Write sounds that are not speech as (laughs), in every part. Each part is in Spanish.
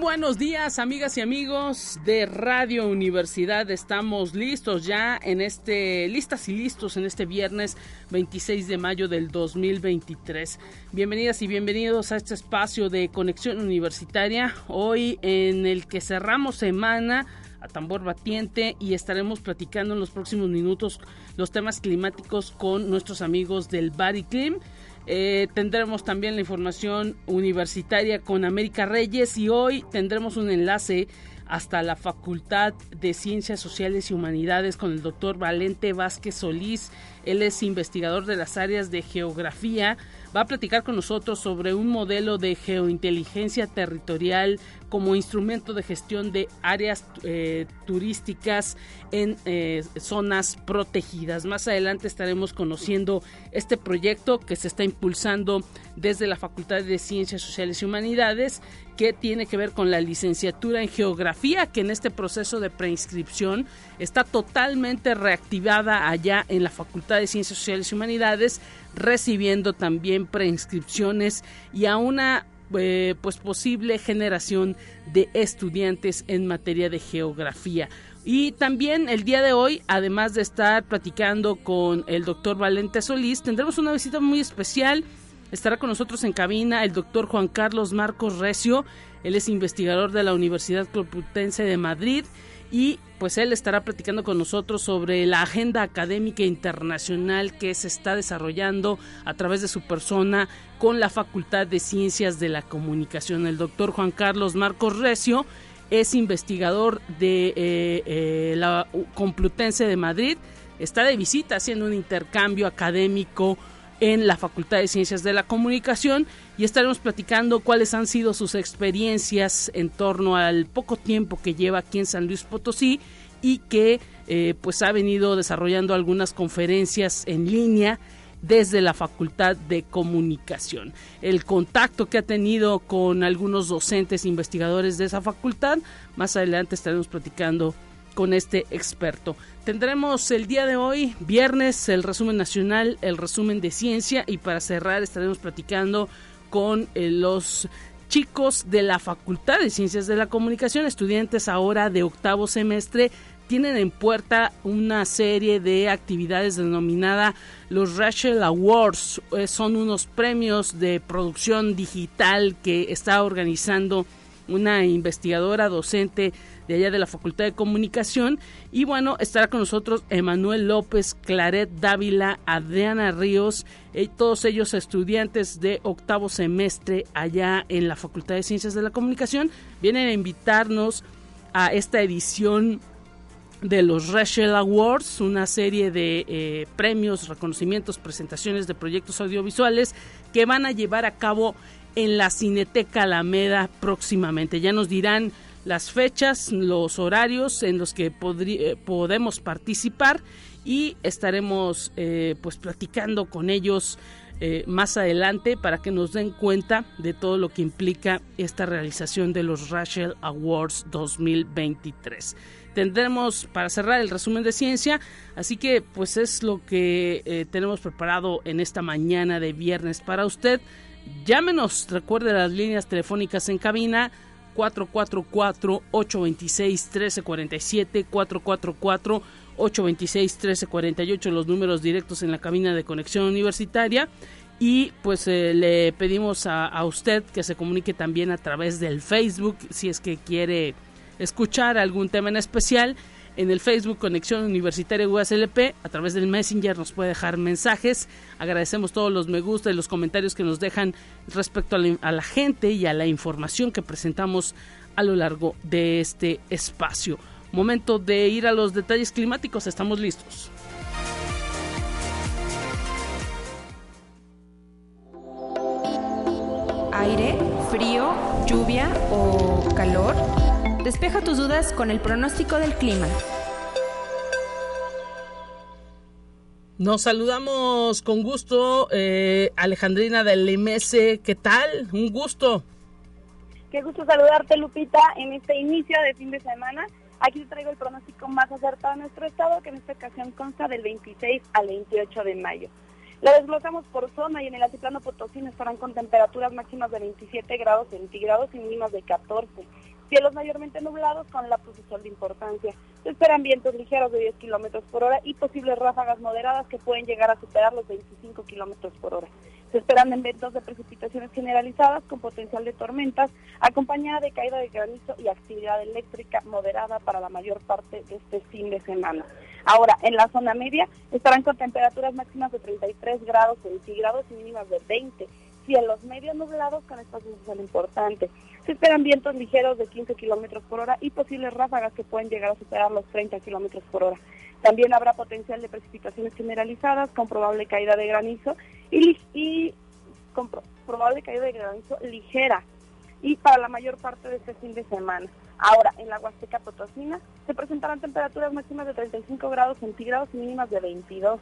Buenos días, amigas y amigos de Radio Universidad. Estamos listos ya en este, listas y listos en este viernes 26 de mayo del 2023. Bienvenidas y bienvenidos a este espacio de conexión universitaria. Hoy en el que cerramos semana a tambor batiente y estaremos platicando en los próximos minutos los temas climáticos con nuestros amigos del Bariclim. Eh, tendremos también la información universitaria con América Reyes y hoy tendremos un enlace hasta la Facultad de Ciencias Sociales y Humanidades con el doctor Valente Vázquez Solís. Él es investigador de las áreas de geografía. Va a platicar con nosotros sobre un modelo de geointeligencia territorial como instrumento de gestión de áreas eh, turísticas en eh, zonas protegidas. Más adelante estaremos conociendo este proyecto que se está impulsando desde la Facultad de Ciencias Sociales y Humanidades que tiene que ver con la licenciatura en geografía que en este proceso de preinscripción está totalmente reactivada allá en la Facultad de Ciencias Sociales y Humanidades recibiendo también preinscripciones y a una eh, pues posible generación de estudiantes en materia de geografía. Y también el día de hoy, además de estar platicando con el doctor Valente Solís, tendremos una visita muy especial. Estará con nosotros en cabina el doctor Juan Carlos Marcos Recio. Él es investigador de la Universidad Complutense de Madrid y pues él estará platicando con nosotros sobre la agenda académica internacional que se está desarrollando a través de su persona con la Facultad de Ciencias de la Comunicación. El doctor Juan Carlos Marcos Recio es investigador de eh, eh, la Complutense de Madrid, está de visita haciendo un intercambio académico en la Facultad de Ciencias de la Comunicación y estaremos platicando cuáles han sido sus experiencias en torno al poco tiempo que lleva aquí en San Luis Potosí y que eh, pues ha venido desarrollando algunas conferencias en línea desde la Facultad de Comunicación. El contacto que ha tenido con algunos docentes e investigadores de esa facultad, más adelante estaremos platicando con este experto. Tendremos el día de hoy, viernes, el resumen nacional, el resumen de ciencia y para cerrar estaremos platicando con eh, los chicos de la Facultad de Ciencias de la Comunicación, estudiantes ahora de octavo semestre tienen en puerta una serie de actividades denominada los Rachel Awards. Eh, son unos premios de producción digital que está organizando una investigadora docente de allá de la Facultad de Comunicación. Y bueno, estará con nosotros Emanuel López, Claret Dávila, Adriana Ríos, y eh, todos ellos estudiantes de octavo semestre allá en la Facultad de Ciencias de la Comunicación. Vienen a invitarnos a esta edición de los Rachel Awards, una serie de eh, premios, reconocimientos, presentaciones de proyectos audiovisuales que van a llevar a cabo en la Cineteca Alameda próximamente. Ya nos dirán las fechas, los horarios en los que eh, podemos participar y estaremos eh, pues platicando con ellos eh, más adelante para que nos den cuenta de todo lo que implica esta realización de los Rachel Awards 2023. Tendremos para cerrar el resumen de ciencia, así que pues es lo que tenemos preparado en esta mañana de viernes para usted. Llámenos, recuerde las líneas telefónicas en cabina 444-826-1347, 444-826-1348, los números directos en la cabina de conexión universitaria. Y pues eh, le pedimos a, a, usted que se comunique también a través del Facebook si es que quiere escuchar algún tema en especial en el Facebook Conexión Universitaria USLP. A través del Messenger nos puede dejar mensajes. Agradecemos todos los me gusta y los comentarios que nos dejan respecto a la, gente y a la información que presentamos a lo largo de este espacio. Momento de ir a los detalles climáticos. Estamos listos. Aire, frío, lluvia o calor. Despeja tus dudas con el pronóstico del clima. Nos saludamos con gusto, eh, Alejandrina del MS. ¿Qué tal? Un gusto. Qué gusto saludarte, Lupita, en este inicio de fin de semana. Aquí te traigo el pronóstico más acertado de nuestro estado, que en esta ocasión consta del 26 al 28 de mayo. Lo desglosamos por zona y en el altiplano potosino estarán con temperaturas máximas de 27 grados centígrados y mínimas de 14. Cielos mayormente nublados con de sol de importancia. Se esperan vientos ligeros de 10 kilómetros por hora y posibles ráfagas moderadas que pueden llegar a superar los 25 kilómetros por hora. Se esperan eventos de precipitaciones generalizadas con potencial de tormentas, acompañada de caída de granizo y actividad eléctrica moderada para la mayor parte de este fin de semana. Ahora, en la zona media estarán con temperaturas máximas de 33 grados centígrados y mínimas de 20 cielos medio nublados con espacios de sol importantes. Se esperan vientos ligeros de 15 kilómetros por hora y posibles ráfagas que pueden llegar a superar los 30 kilómetros por hora. También habrá potencial de precipitaciones generalizadas con probable caída de granizo y, probable caída de granizo ligera y para la mayor parte de este fin de semana. Ahora, en la Huasteca Potosina se presentarán temperaturas máximas de 35 grados centígrados y mínimas de 22.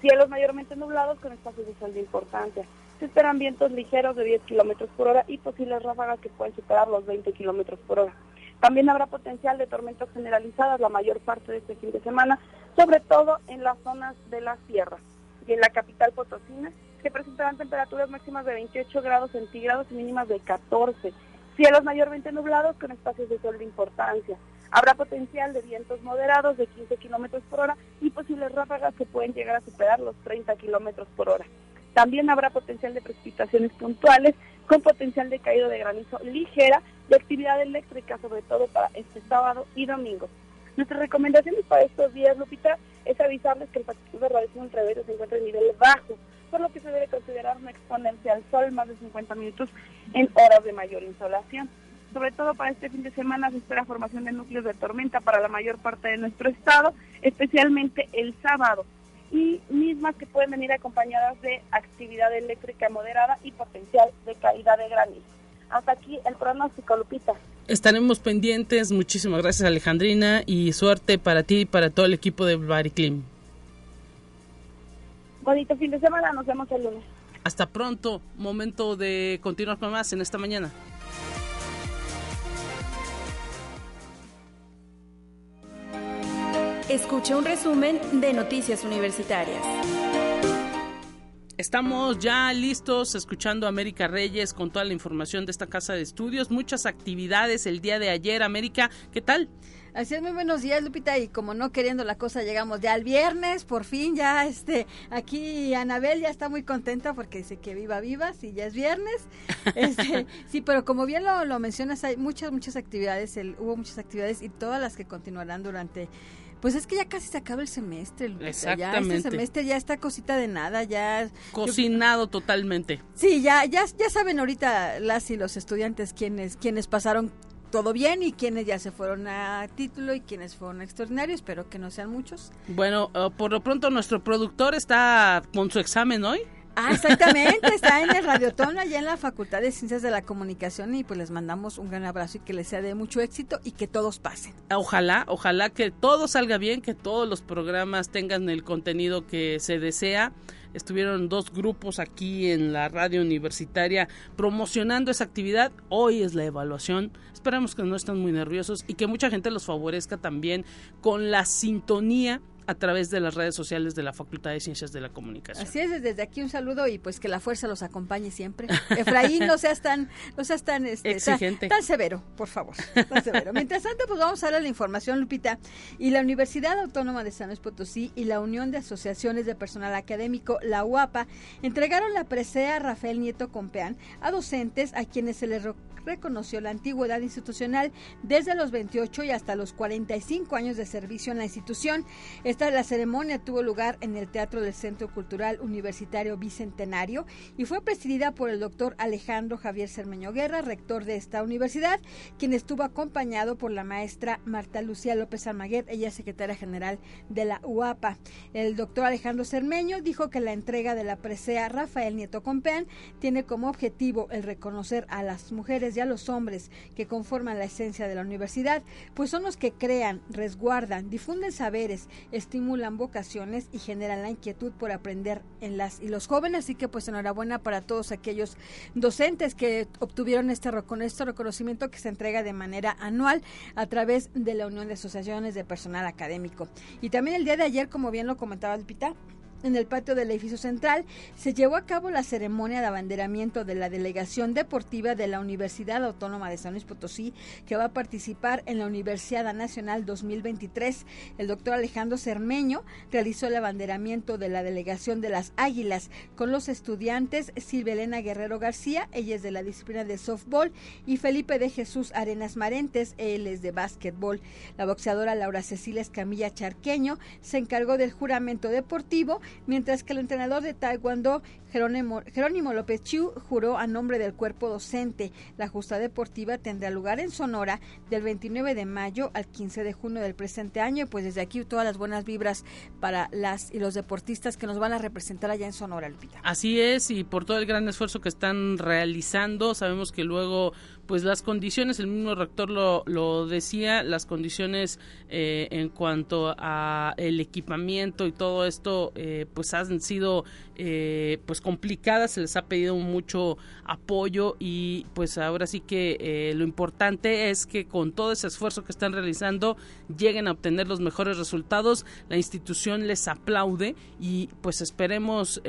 Cielos mayormente nublados con espacios de sol de importancia. Se esperan vientos ligeros de 10 kilómetros por hora y posibles ráfagas que pueden superar los 20 kilómetros por hora. También habrá potencial de tormentas generalizadas la mayor parte de este fin de semana, sobre todo en las zonas de la sierra. Y en la capital potosina se presentarán temperaturas máximas de 28 grados centígrados y mínimas de 14. Cielos mayormente nublados con espacios de sol de importancia. Habrá potencial de vientos moderados de 15 kilómetros por hora y posibles ráfagas que pueden llegar a superar los 30 kilómetros por hora. También habrá potencial de precipitaciones puntuales con potencial de caída de granizo ligera de actividad eléctrica, sobre todo para este sábado y domingo. Nuestras recomendaciones para estos días, Lupita, es avisarles que el factor de radiación ultravioleta se encuentra en nivel bajo, por lo que se debe considerar no exponerse al sol más de 50 minutos en horas de mayor insolación. Sobre todo para este fin de semana se espera formación de núcleos de tormenta para la mayor parte de nuestro estado, especialmente el sábado y mismas que pueden venir acompañadas de actividad eléctrica moderada y potencial de caída de granizo. Hasta aquí el pronóstico, Lupita. Estaremos pendientes. Muchísimas gracias, Alejandrina, y suerte para ti y para todo el equipo de Bariclim. Bonito fin de semana, nos vemos el lunes. Hasta pronto. Momento de continuar con más en esta mañana. Escucha un resumen de Noticias Universitarias. Estamos ya listos escuchando a América Reyes con toda la información de esta casa de estudios. Muchas actividades el día de ayer. América, ¿qué tal? Así es, muy buenos días, Lupita. Y como no queriendo la cosa, llegamos ya al viernes, por fin, ya este, aquí Anabel ya está muy contenta porque dice que viva, viva, si ya es viernes. (laughs) Este, sí, pero como bien lo, lo mencionas, hay muchas, muchas actividades, el, hubo muchas actividades y todas las que continuarán durante pues es que ya casi se acaba el semestre. Exactamente. Ya este semestre ya está cosita de nada, ya... Cocinado totalmente. Sí, ya, ya, ya saben ahorita las y los estudiantes quienes, quienes pasaron todo bien y quienes ya se fueron a título y quienes fueron extraordinarios, espero que no sean muchos. Bueno, eh, por lo pronto nuestro productor está con su examen hoy. Ah, exactamente, está en el Radiotón, allá en la Facultad de Ciencias de la Comunicación y pues les mandamos un gran abrazo y que les sea de mucho éxito y que todos pasen. Ojalá, ojalá que todo salga bien, que todos los programas tengan el contenido que se desea. Estuvieron dos grupos aquí en la radio universitaria promocionando esa actividad. Hoy es la evaluación. Esperamos que no estén muy nerviosos y que mucha gente los favorezca también con la sintonía a través de las redes sociales de la Facultad de Ciencias de la Comunicación. Así es, desde aquí un saludo y pues que la fuerza los acompañe siempre. Efraín, no seas tan, no seas tan, este, Exigente. Tan, severo, por favor, tan severo. Mientras tanto, pues vamos a darle la información, Lupita. Y la Universidad Autónoma de San Luis Potosí y la Unión de Asociaciones de Personal Académico, la UAPA, entregaron la presea Rafael Nieto Compeán a docentes a quienes se les reconoció la antigüedad institucional desde los 28 y hasta los 45 años de servicio en la institución. Esta la ceremonia tuvo lugar en el Teatro del Centro Cultural Universitario Bicentenario y fue presidida por el doctor Alejandro Javier Cermeño Guerra, rector de esta universidad, quien estuvo acompañado por la maestra Marta Lucía López Almaguer, ella secretaria general de la UAPA. El doctor Alejandro Cermeño dijo que la entrega de la presea Rafael Nieto Compeán tiene como objetivo el reconocer a las mujeres y a los hombres que conforman la esencia de la universidad, pues son los que crean, resguardan, difunden saberes, estimulan vocaciones y generan la inquietud por aprender en las y los jóvenes. Así que pues enhorabuena para todos aquellos docentes que obtuvieron este, este reconocimiento que se entrega de manera anual a través de la Unión de Asociaciones de Personal Académico. Y también el día de ayer, como bien lo comentaba el Pita, en el patio del edificio central se llevó a cabo la ceremonia de abanderamiento de la delegación deportiva de la Universidad Autónoma de San Luis Potosí, que va a participar en la Universidad Nacional 2023. El doctor Alejandro Cermeño realizó el abanderamiento de la delegación de las Águilas con los estudiantes Silvia Elena Guerrero García, ella es de la disciplina de softball, y Felipe de Jesús Arenas Marentes, él es de básquetbol. La boxeadora Laura Cecilia Escamilla Charqueño se encargó del juramento deportivo mientras que el entrenador de Taekwondo, Jerónimo, Jerónimo López Chiu, juró a nombre del cuerpo docente. La justa deportiva tendrá lugar en Sonora del 29 de mayo al 15 de junio del presente año. Pues desde aquí todas las buenas vibras para las y los deportistas que nos van a representar allá en Sonora, Lupita. Así es, y por todo el gran esfuerzo que están realizando, sabemos que luego pues las condiciones, el mismo rector lo, lo decía, las condiciones eh, en cuanto a el equipamiento y todo esto, eh, pues han sido eh, pues complicadas, se les ha pedido mucho apoyo y pues ahora sí que lo importante es que con todo ese esfuerzo que están realizando lleguen a obtener los mejores resultados, la institución les aplaude y pues esperemos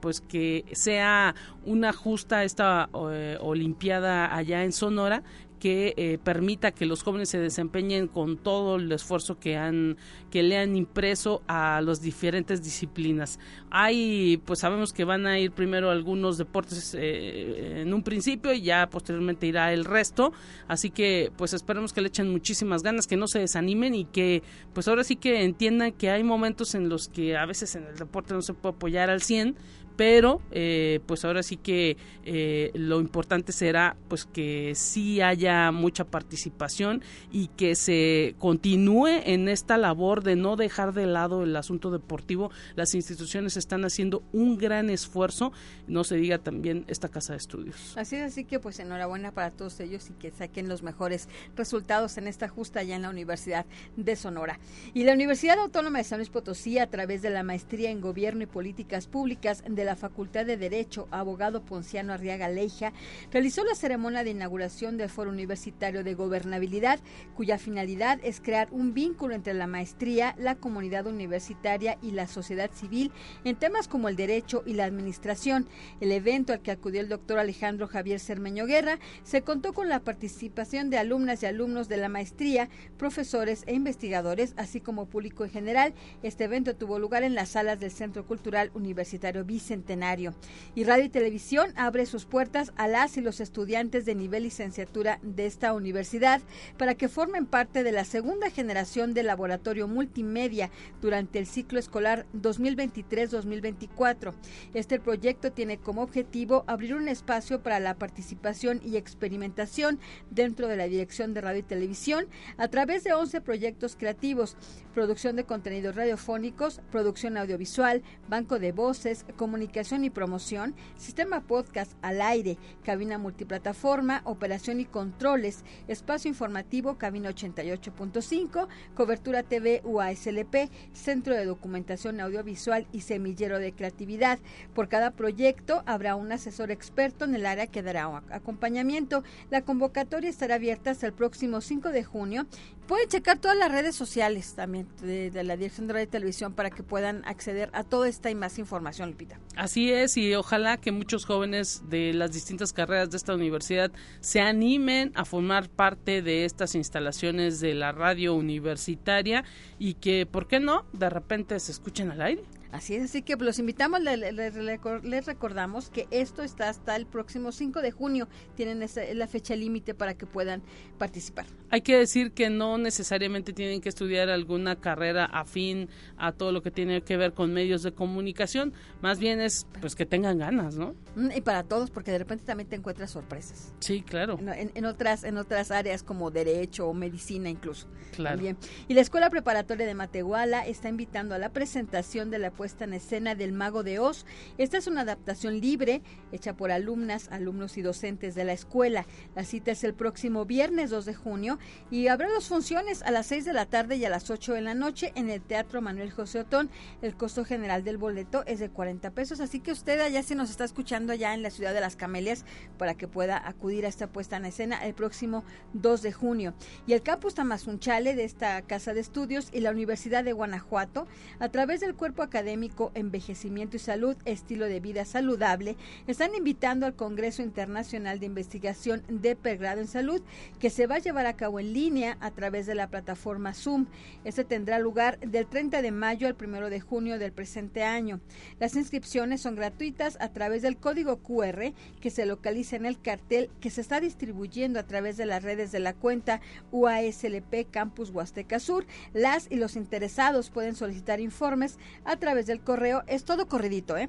pues que sea una justa esta olimpiada allá en Sonora que eh, permita que los jóvenes se desempeñen con todo el esfuerzo que han que le han impreso a las diferentes disciplinas. Hay, pues sabemos que van a ir primero algunos deportes eh, en un principio y ya posteriormente irá el resto, así que pues esperemos que le echen muchísimas ganas, que no se desanimen y que pues ahora sí que entiendan que hay momentos en los que a veces en el deporte no se puede apoyar al 100, pero eh, pues ahora sí que eh, lo importante será pues que sí haya mucha participación y que se continúe en esta labor de no dejar de lado el asunto deportivo. Las instituciones están haciendo un gran esfuerzo. No se diga también esta casa de estudios. Así es así que pues enhorabuena para todos ellos y que saquen los mejores resultados en esta justa allá en la Universidad de Sonora. Y la Universidad Autónoma de San Luis Potosí a través de la maestría en gobierno y políticas públicas la Facultad de Derecho, abogado Ponciano Arriaga Leija, realizó la ceremonia de inauguración del Foro Universitario de Gobernabilidad, cuya finalidad es crear un vínculo entre la maestría, la comunidad universitaria y la sociedad civil en temas como el derecho y la administración. El evento al que acudió el doctor Alejandro Javier Cermeño Guerra se contó con la participación de alumnas y alumnos de la maestría, profesores e investigadores, así como público en general. Este evento tuvo lugar en las salas del Centro Cultural Universitario Vicente Centenario. Y Radio y Televisión abre sus puertas a las y los estudiantes de nivel licenciatura de esta universidad para que formen parte de la segunda generación de laboratorio multimedia durante el ciclo escolar 2023-2024. Este proyecto tiene como objetivo abrir un espacio para la participación y experimentación dentro de la Dirección de Radio y Televisión a través de 11 proyectos creativos, producción de contenidos radiofónicos, producción audiovisual, banco de voces, comunicación y promoción, sistema podcast al aire, cabina multiplataforma, operación y controles, espacio informativo, cabina 88.5, cobertura TV UASLP, centro de documentación audiovisual y semillero de creatividad. Por cada proyecto habrá un asesor experto en el área que dará acompañamiento. La convocatoria estará abierta hasta el próximo 5 de junio Pueden checar todas las redes sociales también de, la Dirección de Radio y Televisión para que puedan acceder a toda esta y más información, Lupita. Así es, y ojalá que muchos jóvenes de las distintas carreras de esta universidad se animen a formar parte de estas instalaciones de la radio universitaria y que, ¿por qué no?, de repente se escuchen al aire. Así es, así que los invitamos, les, recordamos que esto está hasta el próximo 5 de junio, tienen esa, la fecha límite para que puedan participar. Hay que decir que no necesariamente tienen que estudiar alguna carrera afín a todo lo que tiene que ver con medios de comunicación, más bien es pues que tengan ganas, ¿no? Mm, y para todos, porque de repente también te encuentras sorpresas. Sí, claro. En, otras, en otras áreas como derecho o medicina incluso. Claro. Y la Escuela Preparatoria de Matehuala está invitando a la presentación de la puesta en escena del Mago de Oz. Esta es una adaptación libre hecha por alumnas, alumnos y docentes de la escuela. La cita es el próximo viernes 2 de junio y habrá dos funciones a las 6 de la tarde y a las 8 de la noche en el Teatro Manuel José Otón. El costo general del boleto es de 40 pesos, así que usted allá si nos está escuchando allá en la ciudad de Las Camelias para que pueda acudir a esta puesta en escena el próximo 2 de junio. Y el campus Tamazunchale de esta casa de estudios y la Universidad de Guanajuato, a través del cuerpo académico Envejecimiento y Salud, Estilo de Vida Saludable, están invitando al Congreso Internacional de Investigación de Pregrado en Salud, que se va a llevar a cabo en línea a través de la plataforma Zoom. Este tendrá lugar del 30 de mayo al 1 de junio del presente año. Las inscripciones son gratuitas a través del código QR que se localiza en el cartel que se está distribuyendo a través de las redes de la cuenta UASLP Campus Huasteca Sur. Las y los interesados pueden solicitar informes a través del correo. Es todo corridito, ¿eh?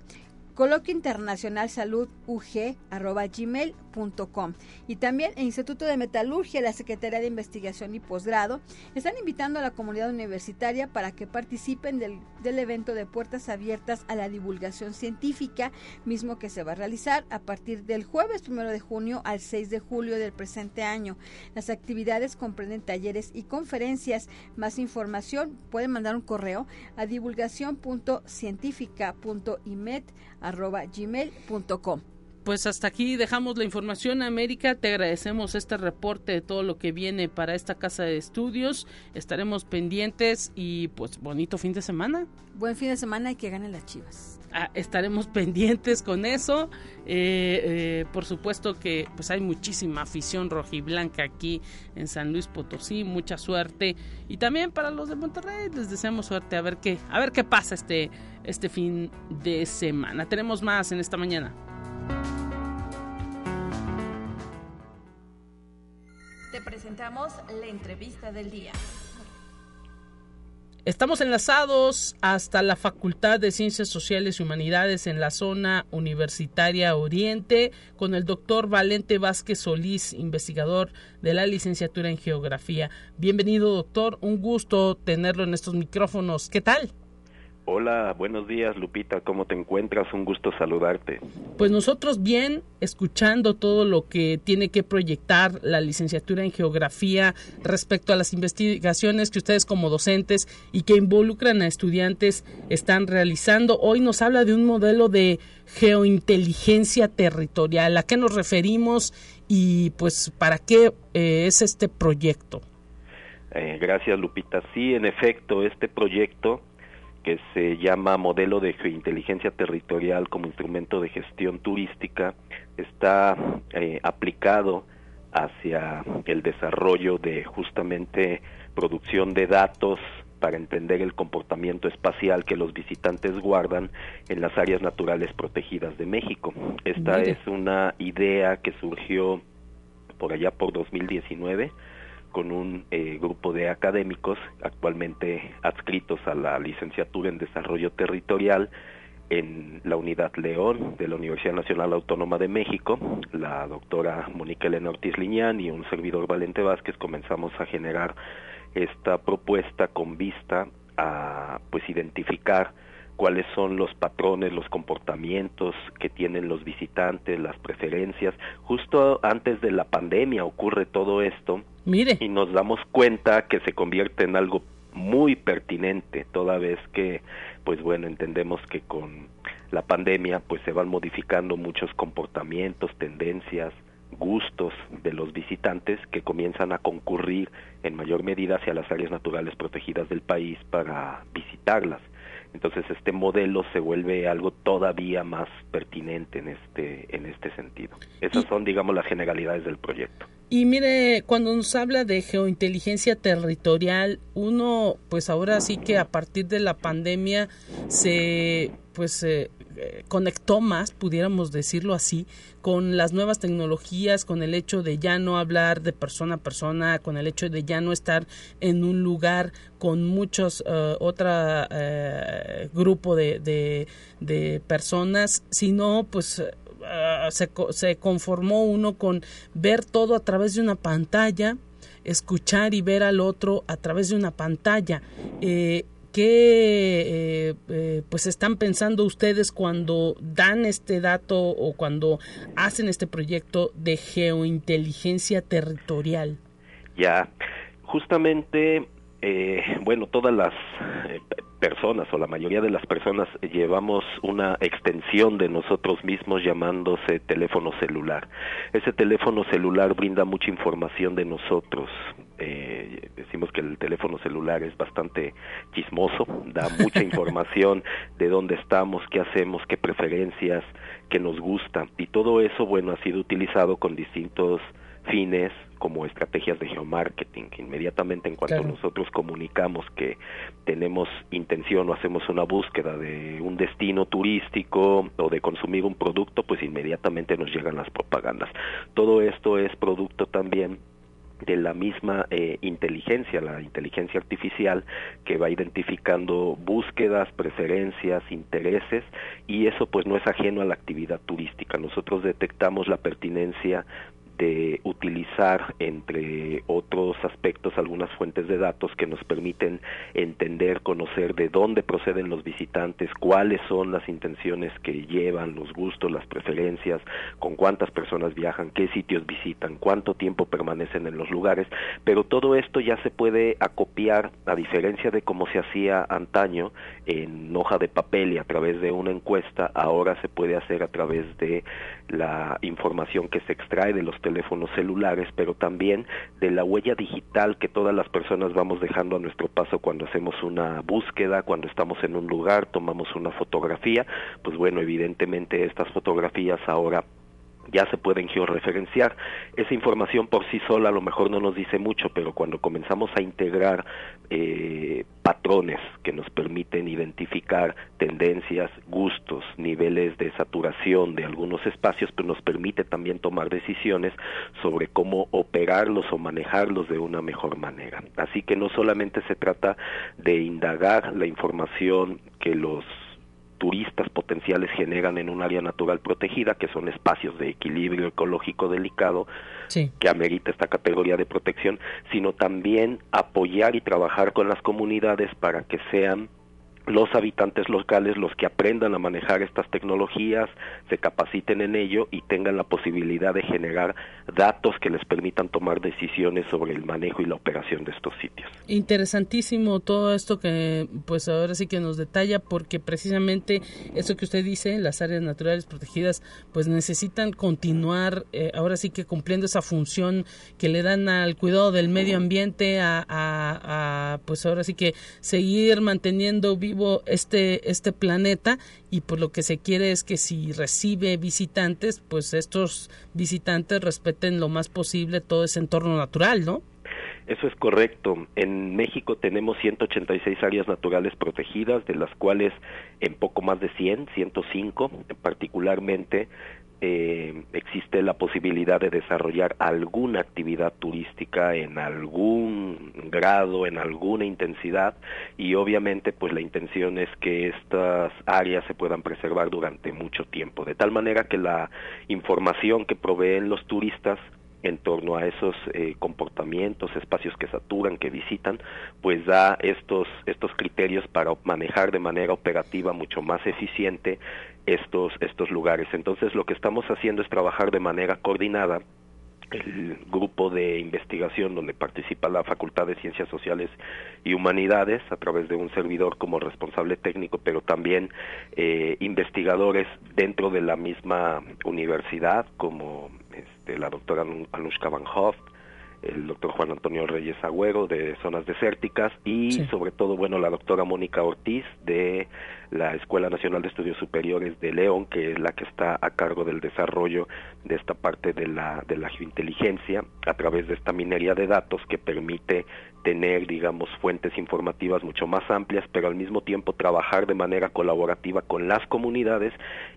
Internacional Salud UG arroba gmail.com y también el Instituto de Metalurgia la Secretaría de Investigación y Posgrado están invitando a la comunidad universitaria para que participen del, del, evento de puertas abiertas a la divulgación científica mismo que se va a realizar a partir del jueves primero de junio al 6 de julio del presente año. Las actividades comprenden talleres y conferencias. Más información pueden mandar un correo a divulgación.científica.imed arroba gmail.com. Pues hasta aquí dejamos la información, América. Te agradecemos este reporte de todo lo que viene para esta casa de estudios. Estaremos pendientes y pues bonito fin de semana. Buen fin de semana y que ganen las chivas. Ah, estaremos (laughs) pendientes con eso. Eh, eh, por supuesto que pues hay muchísima afición rojiblanca aquí en San Luis Potosí. Mucha suerte. Y también para los de Monterrey les deseamos suerte. A ver qué, a ver qué pasa este, este fin de semana. Tenemos más en esta mañana. Te presentamos la entrevista del día. Estamos enlazados hasta la Facultad de Ciencias Sociales y Humanidades en la zona universitaria Oriente con el doctor Valente Vázquez Solís, investigador de la licenciatura en Geografía. Bienvenido, doctor. Un gusto tenerlo en estos micrófonos. ¿Qué tal? Hola, buenos días Lupita, ¿cómo te encuentras? Un gusto saludarte. Pues nosotros bien, escuchando todo lo que tiene que proyectar la licenciatura en geografía respecto a las investigaciones que ustedes como docentes y que involucran a estudiantes están realizando. Hoy nos habla de un modelo de geointeligencia territorial. ¿A qué nos referimos y pues para qué eh, es este proyecto? Eh, gracias Lupita. Sí, en efecto, este proyecto que se llama Modelo de Geointeligencia Territorial como instrumento de gestión turística, está eh, aplicado hacia el desarrollo de justamente producción de datos para entender el comportamiento espacial que los visitantes guardan en las áreas naturales protegidas de México. Esta es una idea que surgió por allá por 2019 con un eh, grupo de académicos actualmente adscritos a la licenciatura en Desarrollo Territorial en la Unidad León de la Universidad Nacional Autónoma de México, la doctora Mónica Elena Ortiz Liñán y un servidor Valente Vázquez comenzamos a generar esta propuesta con vista a pues identificar cuáles son los patrones, los comportamientos que tienen los visitantes, las preferencias. Justo antes de la pandemia ocurre todo esto Y nos damos cuenta que se convierte en algo muy pertinente toda vez que pues bueno entendemos que con la pandemia pues se van modificando muchos comportamientos tendencias gustos de los visitantes que comienzan a concurrir en mayor medida hacia las áreas naturales protegidas del país para visitarlas entonces este modelo se vuelve algo todavía más pertinente en este en este sentido. Esas son digamos las generalidades del proyecto. Y mire, cuando nos habla de geointeligencia territorial, uno pues ahora sí que a partir de la pandemia se pues eh, conectó más, pudiéramos decirlo así, con las nuevas tecnologías, con el hecho de ya no hablar de persona a persona, con el hecho de ya no estar en un lugar con muchos uh, otra uh, grupo de, de, de, personas, sino pues uh, se, se conformó uno con ver todo a través de una pantalla, escuchar y ver al otro a través de una pantalla. Eh, qué pues están pensando ustedes cuando dan este dato o cuando hacen este proyecto de geointeligencia territorial. Ya, justamente eh, bueno, todas las eh, personas o la mayoría de las personas llevamos una extensión de nosotros mismos llamándose teléfono celular. Ese teléfono celular brinda mucha información de nosotros. Eh, decimos que el teléfono celular es bastante chismoso, da mucha (laughs) información de dónde estamos, qué hacemos, qué preferencias, qué nos gusta. Y todo eso, bueno, ha sido utilizado con distintos fines como estrategias de geomarketing. Inmediatamente en cuanto nosotros comunicamos que tenemos intención o hacemos una búsqueda de un destino turístico o de consumir un producto, pues inmediatamente nos llegan las propagandas. Todo esto es producto también de la misma eh, inteligencia, la inteligencia artificial, que va identificando búsquedas, preferencias, intereses, y eso pues no es ajeno a la actividad turística. Nosotros detectamos la pertinencia de utilizar, entre otros aspectos, algunas fuentes de datos que nos permiten entender, conocer de dónde proceden los visitantes, cuáles son las intenciones que llevan, los gustos, las preferencias, con cuántas personas viajan, qué sitios visitan, cuánto tiempo permanecen en los lugares, pero todo esto ya se puede acopiar, a diferencia de cómo se hacía antaño, en hoja de papel y a través de una encuesta, ahora se puede hacer a través de la información que se extrae de los teléfonos celulares, pero también de la huella digital que todas las personas vamos dejando a nuestro paso cuando hacemos una búsqueda, cuando estamos en un lugar, tomamos una fotografía, pues bueno, evidentemente estas fotografías ahora ya se pueden georreferenciar. Esa información por sí sola a lo mejor no nos dice mucho, pero cuando comenzamos a integrar eh, patrones que nos permiten identificar tendencias, gustos, niveles de saturación de algunos espacios, pues nos permite también tomar decisiones sobre cómo operarlos o manejarlos de una mejor manera. Así que no solamente se trata de indagar la información que los turistas potenciales generan en un área natural protegida, que son espacios de equilibrio ecológico delicado, que amerita esta categoría de protección, sino también apoyar y trabajar con las comunidades para que sean los habitantes locales los que aprendan a manejar estas tecnologías, se capaciten en ello y tengan la posibilidad de generar datos que les permitan tomar decisiones sobre el manejo y la operación de estos sitios. Interesantísimo todo esto que pues ahora sí que nos detalla porque precisamente eso que usted dice, las áreas naturales protegidas pues necesitan continuar eh, ahora sí que cumpliendo esa función que le dan al cuidado del medio ambiente a, a, pues ahora sí que seguir manteniendo vivo este, este planeta y por lo que se quiere es que si recibe visitantes, pues estos visitantes respeten lo más posible todo ese entorno natural, ¿no? Eso es correcto. En México tenemos 186 áreas naturales protegidas, de las cuales en poco más de 100, 105 particularmente, eh, existe la posibilidad de desarrollar alguna actividad turística en algún grado, en alguna intensidad y obviamente pues la intención es que estas áreas se puedan preservar durante mucho tiempo, de tal manera que la información que proveen los turistas en torno a esos eh, comportamientos, espacios que saturan, que visitan, pues da estos, estos criterios para manejar de manera operativa mucho más eficiente estos, estos lugares. Entonces lo que estamos haciendo es trabajar de manera coordinada el grupo de investigación donde participa la Facultad de Ciencias Sociales y Humanidades a través de un servidor como responsable técnico, pero también eh, investigadores dentro de la misma universidad como este, la doctora Anushka Van Hoft, el doctor Juan Antonio Reyes Agüero de Zonas Desérticas y sobre todo, bueno, la doctora Mónica Ortiz de la Escuela Nacional de Estudios Superiores de León, que es la que está a cargo del desarrollo de esta parte de la, de la geointeligencia a través de esta minería de datos que permite tener, digamos, fuentes informativas mucho más amplias, pero al mismo tiempo trabajar de manera colaborativa con las comunidades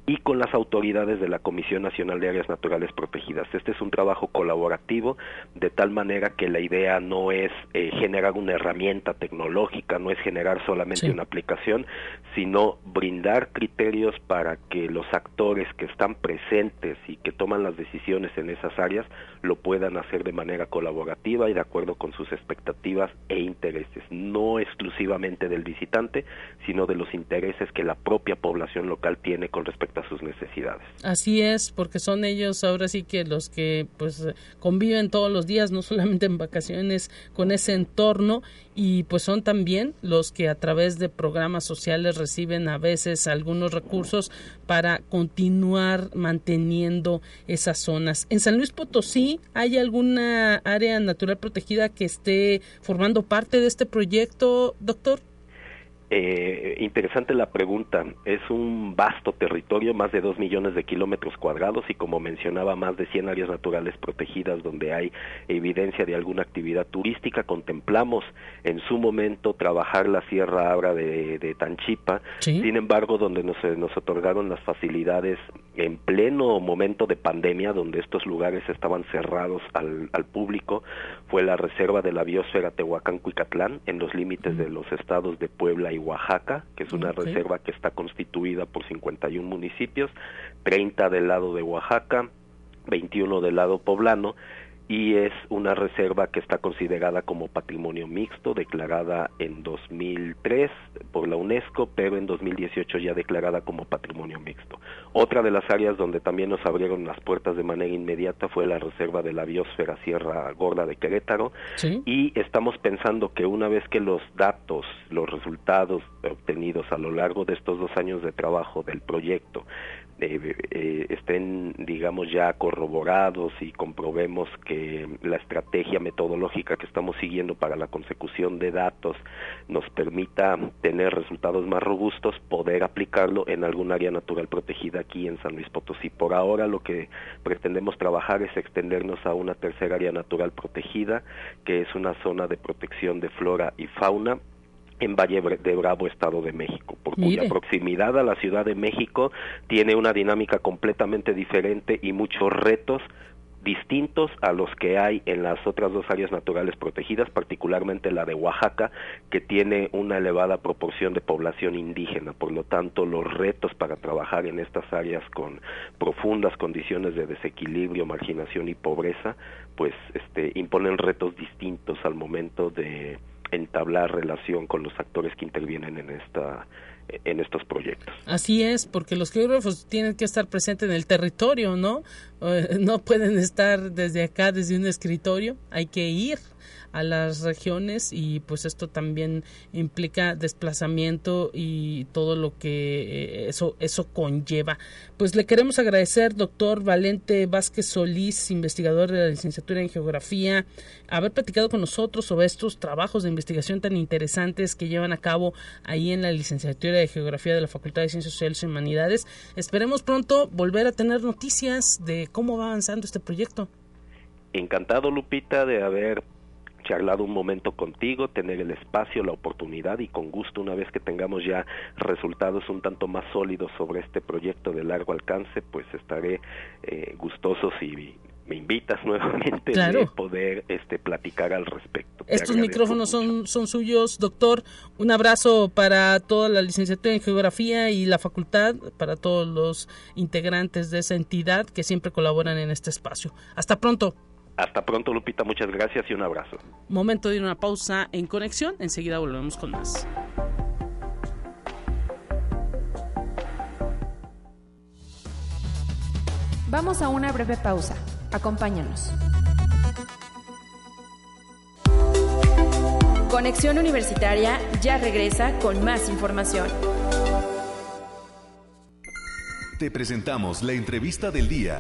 y con las autoridades de la Comisión Nacional de Áreas Naturales Protegidas. Este es un trabajo colaborativo de tal manera que la idea no es eh, generar una herramienta tecnológica, no es generar solamente una aplicación, sino brindar criterios para que los actores que están presentes y que toman las decisiones en esas áreas lo puedan hacer de manera colaborativa y de acuerdo con sus expectativas expectativas e intereses, no exclusivamente del visitante, sino de los intereses que la propia población local tiene con respecto a sus necesidades. Así es, porque son ellos ahora sí que los que pues conviven todos los días, no (laughs) solamente en vacaciones, con ese entorno y pues son también los que a través de programas sociales reciben a veces algunos recursos para continuar manteniendo esas zonas. En San Luis Potosí, ¿hay alguna área natural protegida que esté formando parte de este proyecto, doctor? Eh, interesante la pregunta. Es un vasto territorio, más de dos millones de kilómetros cuadrados y como mencionaba, más de 100 áreas naturales protegidas donde hay evidencia de alguna actividad turística. Contemplamos en su momento trabajar la Sierra Abra de, de Tanchipa, sin embargo, donde nos, nos otorgaron las facilidades en pleno momento de pandemia, donde estos lugares estaban cerrados al, al público, fue la reserva de la biosfera Tehuacán-Cuicatlán en los límites de los estados de Puebla y Oaxaca, que es una reserva que está constituida por 51 municipios, 30 del lado de Oaxaca, 21 del lado poblano y es una reserva que está considerada como patrimonio mixto, declarada en 2003 por la UNESCO, pero en 2018 ya declarada como patrimonio mixto. Otra de las áreas donde también nos abrieron las puertas de manera inmediata fue la reserva de la biosfera Sierra Gorda de Querétaro y estamos pensando que una vez que los datos, los resultados obtenidos a lo largo de estos dos años de trabajo del proyecto eh, eh, estén, digamos, ya corroborados y comprobemos que la estrategia metodológica que estamos siguiendo para la consecución de datos nos permita tener resultados más robustos, poder aplicarlo en algún área natural protegida aquí en San Luis Potosí. Por ahora lo que pretendemos trabajar es extendernos a una tercera área natural protegida, que es una zona de protección de flora y fauna en Valle de Bravo, Estado de México, por cuya proximidad a la Ciudad de México tiene una dinámica completamente diferente y muchos retos distintos a los que hay en las otras dos áreas naturales protegidas, particularmente la de Oaxaca, que tiene una elevada proporción de población indígena. Por lo tanto, los retos para trabajar en estas áreas con profundas condiciones de desequilibrio, marginación y pobreza, pues este, imponen retos distintos al momento de entablar relación con los actores que intervienen en esta en estos proyectos. Así es, porque los geógrafos tienen que estar presentes en el territorio, ¿no? Eh, no pueden estar desde acá, desde un escritorio, hay que ir a las regiones y pues esto también implica desplazamiento y todo lo que eh, eso eso conlleva. Pues le queremos agradecer doctor Valente Vázquez Solís, investigador de la licenciatura en geografía, haber platicado con nosotros sobre estos trabajos de investigación tan interesantes que llevan a cabo ahí en la licenciatura de geografía de la Facultad de Ciencias Sociales y Humanidades. Esperemos pronto volver a tener noticias de cómo va avanzando este proyecto. Encantado, Lupita, de haber charlado un momento contigo, tener el espacio, la oportunidad y con gusto una vez que tengamos ya resultados un tanto más sólidos sobre este proyecto de largo alcance, pues estaré eh, gustoso si me invitas (laughs) nuevamente a poder este platicar al respecto. Estos micrófonos son, son suyos, doctor. Un abrazo para toda la licenciatura en geografía y la facultad, para todos los integrantes de esa entidad que siempre colaboran en este espacio. Hasta pronto. Hasta pronto, Lupita. Muchas gracias y un abrazo. Momento de una pausa en conexión. Enseguida volvemos con más. Vamos a una breve pausa. Acompáñanos. Conexión Universitaria ya regresa con más información. Te presentamos la entrevista del día.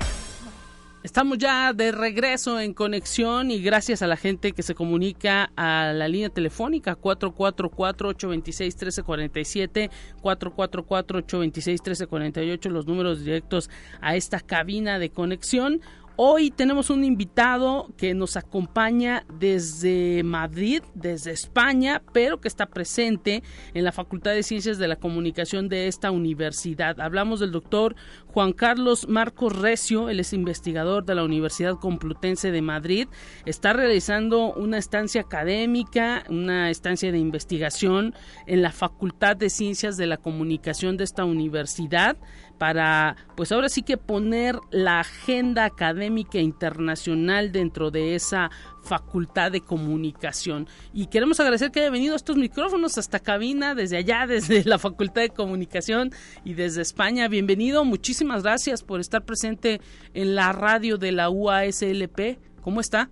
Estamos ya de regreso en conexión y gracias a la gente que se comunica a la línea telefónica 444-826-1347, 444-826-1348, los números directos a esta cabina de conexión. Hoy tenemos un invitado que nos acompaña desde Madrid, desde España, pero que está presente en la Facultad de Ciencias de la Comunicación de esta universidad. Hablamos del doctor Juan Carlos Marcos Recio, él es investigador de la Universidad Complutense de Madrid, está realizando una estancia académica, una estancia de investigación en la Facultad de Ciencias de la Comunicación de esta universidad para, pues ahora sí que poner la agenda académica internacional dentro de esa facultad de comunicación. Y queremos agradecer que haya venido estos micrófonos hasta cabina, desde allá, (laughs) desde la Facultad de Comunicación y desde España. Bienvenido, muchísimas gracias por estar presente en la radio de la UASLP. ¿Cómo está?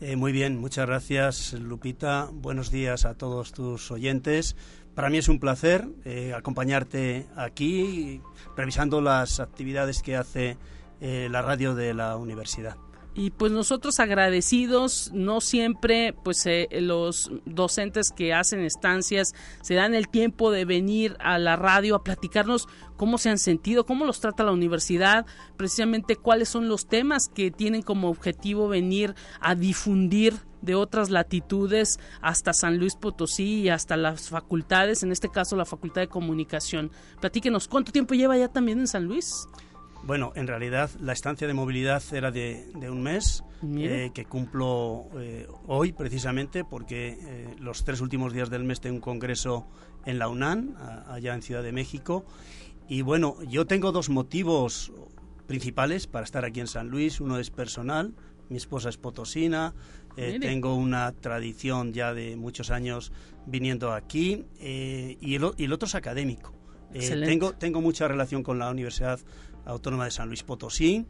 Eh, muy bien, muchas gracias Lupita. Buenos días a todos tus oyentes. Para mí es un placer eh, acompañarte aquí revisando las actividades que hace eh, la radio de la universidad y pues nosotros agradecidos no siempre pues eh, los docentes que hacen estancias se dan el tiempo de venir a la radio a platicarnos cómo se han sentido cómo los trata la universidad precisamente cuáles son los temas que tienen como objetivo venir a difundir de otras latitudes hasta San Luis Potosí y hasta las facultades, en este caso la Facultad de Comunicación. Platíquenos, ¿cuánto tiempo lleva ya también en San Luis? Bueno, en realidad la estancia de movilidad era de, un mes, eh, que cumplo eh, hoy precisamente porque eh, los tres últimos días del mes tengo un congreso en la UNAM, allá en Ciudad de México. Y bueno, yo tengo dos motivos principales para estar aquí en San Luis. Uno es personal, mi esposa es potosina, tengo una tradición ya de muchos años viniendo aquí y el, y, el, otro es académico. tengo, tengo mucha relación con la Universidad Autónoma de San Luis Potosí,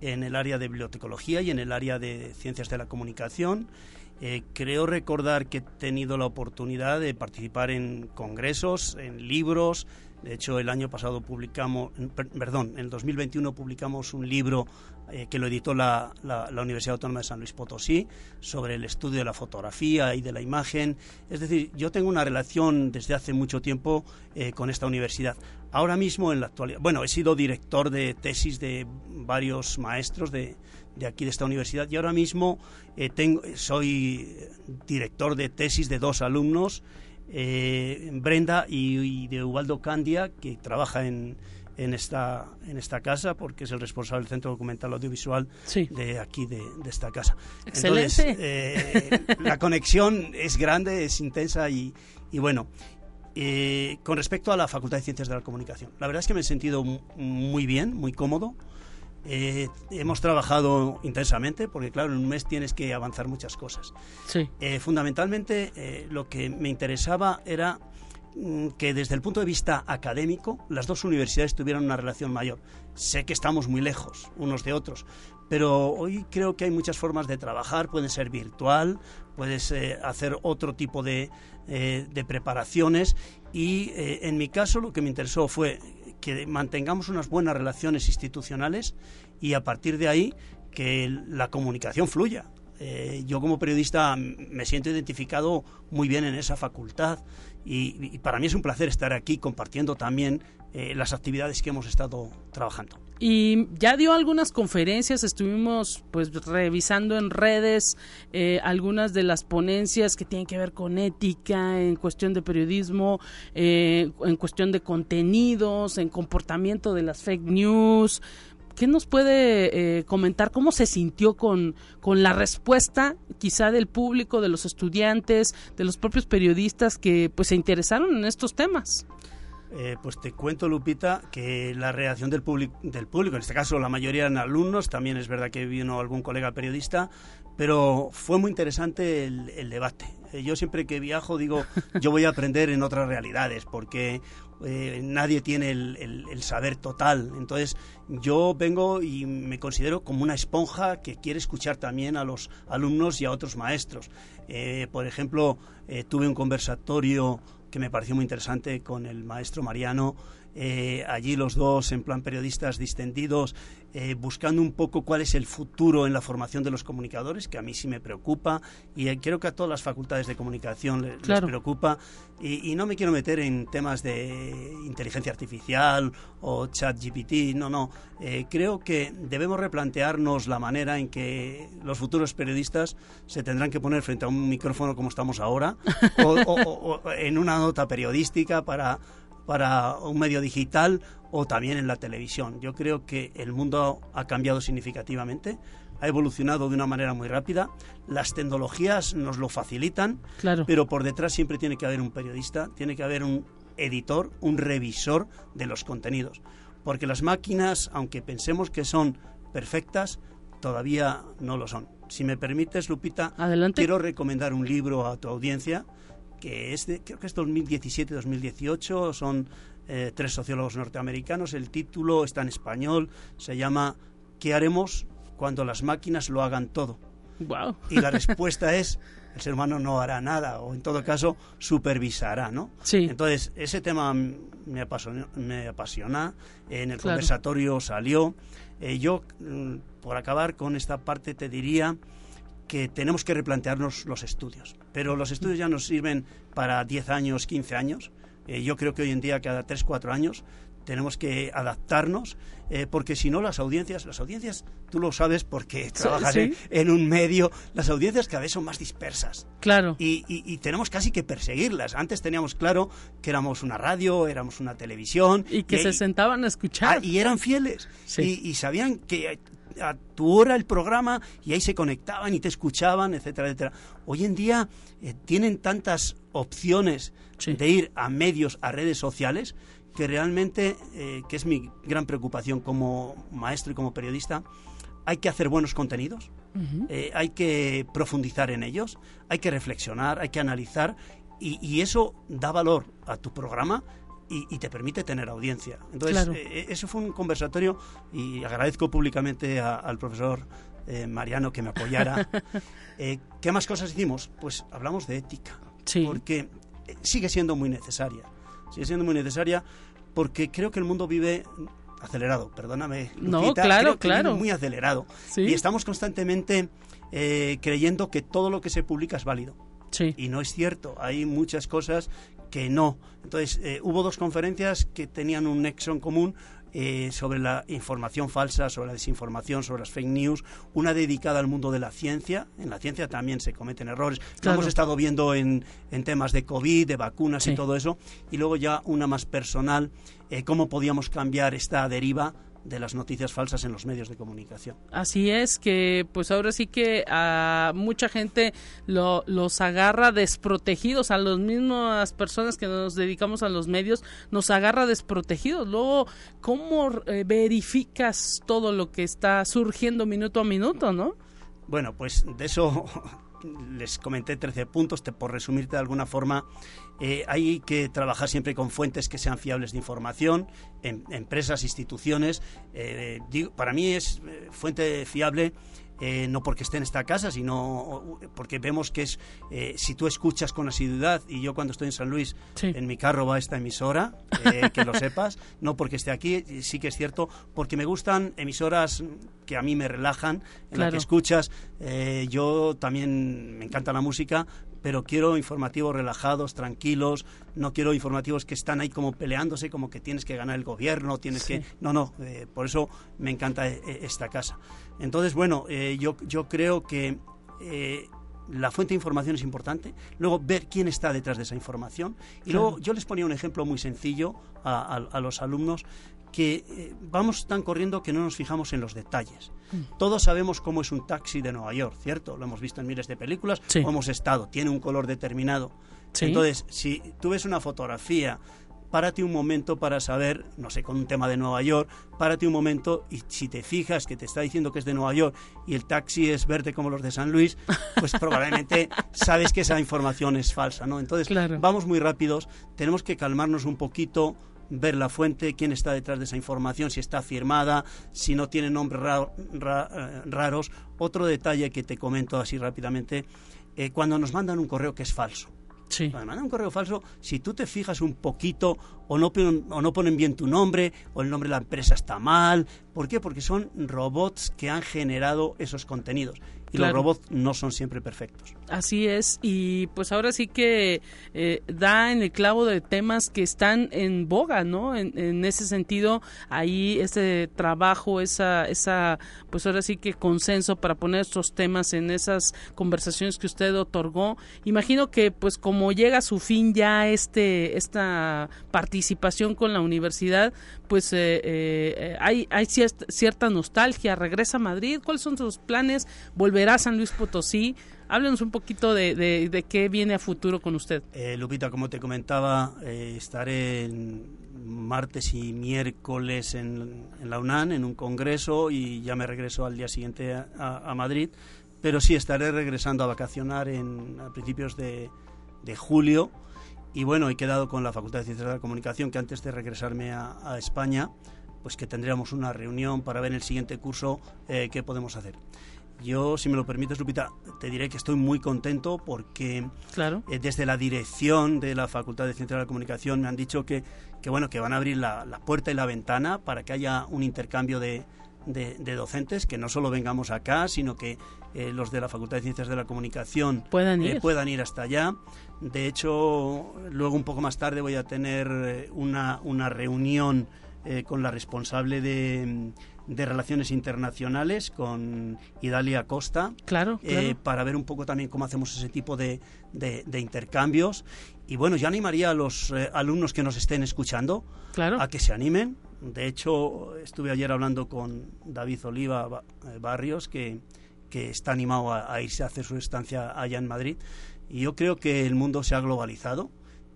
en el área de bibliotecología y en el área de ciencias de la comunicación. Eh, creo recordar que he tenido la oportunidad de participar en congresos, en libros, de hecho, el año pasado publicamos, perdón, en el 2021 publicamos un libro eh, que lo editó la, Universidad Autónoma de San Luis Potosí sobre el estudio de la fotografía y de la imagen. Es decir, yo tengo una relación desde hace mucho tiempo eh, con esta universidad. Ahora mismo, en la actualidad, bueno, he sido director de tesis de varios maestros de, aquí de esta universidad y ahora mismo eh, tengo, soy director de tesis de dos alumnos eh, Brenda y, de Ubaldo Candia, que trabaja en, en, esta, en esta casa, porque es el responsable del Centro Documental Audiovisual de aquí, de, esta casa. Excelente. Eh, la conexión es grande, es intensa y, y bueno. Eh, con respecto a la Facultad de Ciencias de la Comunicación, la verdad es que me he sentido muy bien, muy cómodo. Eh, hemos trabajado intensamente porque, claro, en un mes tienes que avanzar muchas cosas. Sí. Eh, fundamentalmente, lo que me interesaba era mm, que desde el punto de vista académico las dos universidades tuvieran una relación mayor. Sé que estamos muy lejos unos de otros, pero hoy creo que hay muchas formas de trabajar, puede ser virtual, puedes hacer otro tipo de, de preparaciones y en mi caso lo que me interesó fue que mantengamos unas buenas relaciones institucionales y a partir de ahí que la comunicación fluya. Eh, yo como periodista me siento identificado muy bien en esa facultad y, para mí es un placer estar aquí compartiendo también eh, las actividades que hemos estado trabajando. Y ya dio algunas conferencias, estuvimos pues revisando en redes eh, algunas de las ponencias que tienen que ver con ética, en cuestión de periodismo, en cuestión de contenidos, en comportamiento de las fake news, ¿Qué nos puede eh, comentar? ¿Cómo se sintió con, con la respuesta quizá del público, de los estudiantes, de los propios periodistas que pues se interesaron en estos temas? Eh, pues te cuento, Lupita, que la reacción del, del público, en este caso la mayoría eran alumnos, también es verdad que vino algún colega periodista, pero fue muy interesante el, debate. Eh, yo siempre que viajo digo, (laughs) yo voy a aprender en otras realidades, porque eh, nadie tiene el, saber total. Entonces yo vengo y me considero como una esponja que quiere escuchar también a los alumnos y a otros maestros. por ejemplo, tuve un conversatorio que me pareció muy interesante con el maestro Mariano. Eh, allí los dos en plan periodistas distendidos, eh, buscando un poco cuál es el futuro en la formación de los comunicadores, que a mí sí me preocupa y eh, creo que a todas las facultades de comunicación les, preocupa. Y, no me quiero meter en temas de inteligencia artificial o chat GPT, no, no. creo que debemos replantearnos la manera en que los futuros periodistas se tendrán que poner frente a un micrófono como estamos ahora o en una nota periodística para, para un medio digital o también en la televisión. Yo creo que el mundo ha cambiado significativamente, ha evolucionado de una manera muy rápida, las tecnologías nos lo facilitan, pero por detrás siempre tiene que haber un periodista, tiene que haber un editor, un revisor de los contenidos. porque las máquinas, aunque pensemos que son perfectas, todavía no lo son. Si me permites, Lupita, quiero recomendar un libro a tu audiencia que es de, creo que es 2017-2018, son eh, tres sociólogos norteamericanos, el título está en español, se llama ¿Qué haremos cuando las máquinas lo hagan todo? Y la respuesta es el ser humano no hará nada o en todo caso supervisará, ¿no? Sí. Entonces, ese tema me apasiona, me apasiona en el conversatorio salió. Eh, yo, mm, por acabar con esta parte, te diría que tenemos que replantearnos los estudios. Pero los estudios ya nos sirven para 10 años, 15 años. Eh, yo creo que hoy en día cada 3, 4 años tenemos que adaptarnos, eh, porque si no las audiencias, las audiencias, tú lo sabes porque trabajas en, un medio, las audiencias cada vez son más dispersas. Claro. Y, tenemos casi que perseguirlas. Antes teníamos claro que éramos una radio, éramos una televisión. Y que se sentaban a escuchar. Ah, y eran fieles. Y, sabían que a tu hora el programa y ahí se conectaban y te escuchaban, etcétera, etcétera. Hoy en día eh, tienen tantas opciones de ir a medios, a redes sociales, que realmente, eh, que es mi gran preocupación como maestro y como periodista, hay que hacer buenos contenidos, eh, hay que profundizar en ellos, hay que reflexionar, hay que analizar y, eso da valor a tu programa y, te permite tener audiencia. Entonces, eh, eso fue un conversatorio y agradezco públicamente al profesor Mariano que me apoyara. (laughs) ¿Qué más cosas hicimos? Pues hablamos de ética, porque sigue siendo muy necesaria sigue siendo muy necesaria porque creo que el mundo vive acelerado, perdóname. no, claro, claro. muy acelerado. Y estamos constantemente eh, creyendo que todo lo que se publica es válido. Sí. Y no es cierto, hay muchas cosas que no. Entonces, eh, hubo dos conferencias que tenían un nexo en común. Eh, sobre la información falsa, sobre la desinformación, sobre las fake news, una dedicada al mundo de la ciencia. En la ciencia también se cometen errores. Lo hemos estado viendo en, en, temas de COVID, de vacunas y todo eso. Y luego ya una más personal, eh, cómo podíamos cambiar esta deriva de las noticias falsas en los medios de comunicación. Así es que pues ahora sí que a mucha gente lo, los agarra desprotegidos, a las mismas personas que nos dedicamos a los medios nos agarra desprotegidos. Luego, ¿cómo eh, verificas todo lo que está surgiendo minuto a minuto, no? Bueno, pues de eso les comenté 13 puntos, por resumirte de alguna forma, eh, hay que trabajar siempre con fuentes que sean fiables de información, en, empresas, instituciones. Eh, para mí es eh, fuente fiable eh, no porque esté en esta casa, sino porque vemos que es, eh, si tú escuchas con asiduidad, y yo cuando estoy en San Luis, en mi carro va esta emisora, eh, que lo (laughs) sepas, no porque esté aquí, sí que es cierto, porque me gustan emisoras que a mí me relajan, en las que escuchas, yo también me encanta la música, pero quiero informativos relajados, tranquilos, no quiero informativos que están ahí como peleándose, como que tienes que ganar el gobierno, tienes que... No, no, por eso me encanta esta casa. Entonces, bueno, eh, yo, yo creo que eh, la fuente de información es importante, luego ver quién está detrás de esa información. Y luego yo les ponía un ejemplo muy sencillo a, los alumnos que eh, vamos tan corriendo que no nos fijamos en los detalles. Mm. Todos sabemos cómo es un taxi de Nueva York, ¿cierto? Lo hemos visto en miles de películas, o hemos estado, tiene un color determinado. Entonces, si tú ves una fotografía párate un momento para saber, no sé, con un tema de Nueva York, párate un momento y si te fijas que te está diciendo que es de Nueva York y el taxi es verde como los de San Luis, pues probablemente (laughs) sabes que esa información es falsa, ¿no? Entonces, vamos muy rápidos, tenemos que calmarnos un poquito, ver la fuente, quién está detrás de esa información, si está firmada, si no tiene nombres eh, raros. Otro detalle que te comento así rápidamente, eh, cuando nos mandan un correo que es falso. Sí. Cuando un correo falso, si tú te fijas un poquito o no, o no ponen bien tu nombre o el nombre de la empresa está mal, ¿por qué? Porque son robots que han generado esos contenidos y los robots no son siempre perfectos. Así es, y pues ahora sí que eh, da en el clavo de temas que están en boga, ¿no? En, ese sentido, ahí ese trabajo, esa, esa, pues ahora sí que consenso para poner estos temas en esas conversaciones que usted otorgó. Imagino que pues como llega a su fin ya este, esta participación con la universidad, pues eh, eh, hay, hay cierta nostalgia, regresa a Madrid, ¿cuáles son sus planes? ¿Volver verá San Luis Potosí. Háblenos un poquito de, de, qué viene a futuro con usted. Eh, Lupita, como te comentaba, eh, estaré martes y miércoles en, la UNAM, en un congreso, y ya me regreso al día siguiente a, Madrid. Pero sí, estaré regresando a vacacionar en, a principios de, julio. Y bueno, he quedado con la Facultad de Ciencias de la Comunicación que antes de regresarme a, España, pues que tendríamos una reunión para ver en el siguiente curso eh, qué podemos hacer. Yo, si me lo permites, Lupita, te diré que estoy muy contento porque claro. Eh, desde la dirección de la Facultad de Ciencias de la Comunicación me han dicho que, que bueno, que van a abrir la, puerta y la ventana para que haya un intercambio de, de, docentes, que no solo vengamos acá, sino que eh, los de la Facultad de Ciencias de la Comunicación puedan eh, ir. puedan ir hasta allá. De hecho, luego un poco más tarde voy a tener una, una reunión con la responsable de de Relaciones Internacionales con Idalia Costa. Claro, eh, para ver un poco también cómo hacemos ese tipo de, de, intercambios. Y bueno, yo animaría a los eh, alumnos que nos estén escuchando claro. a que se animen. De hecho, estuve ayer hablando con David Oliva eh, Barrios, que, que está animado a, a irse a hacer su estancia allá en Madrid. Y yo creo que el mundo se ha globalizado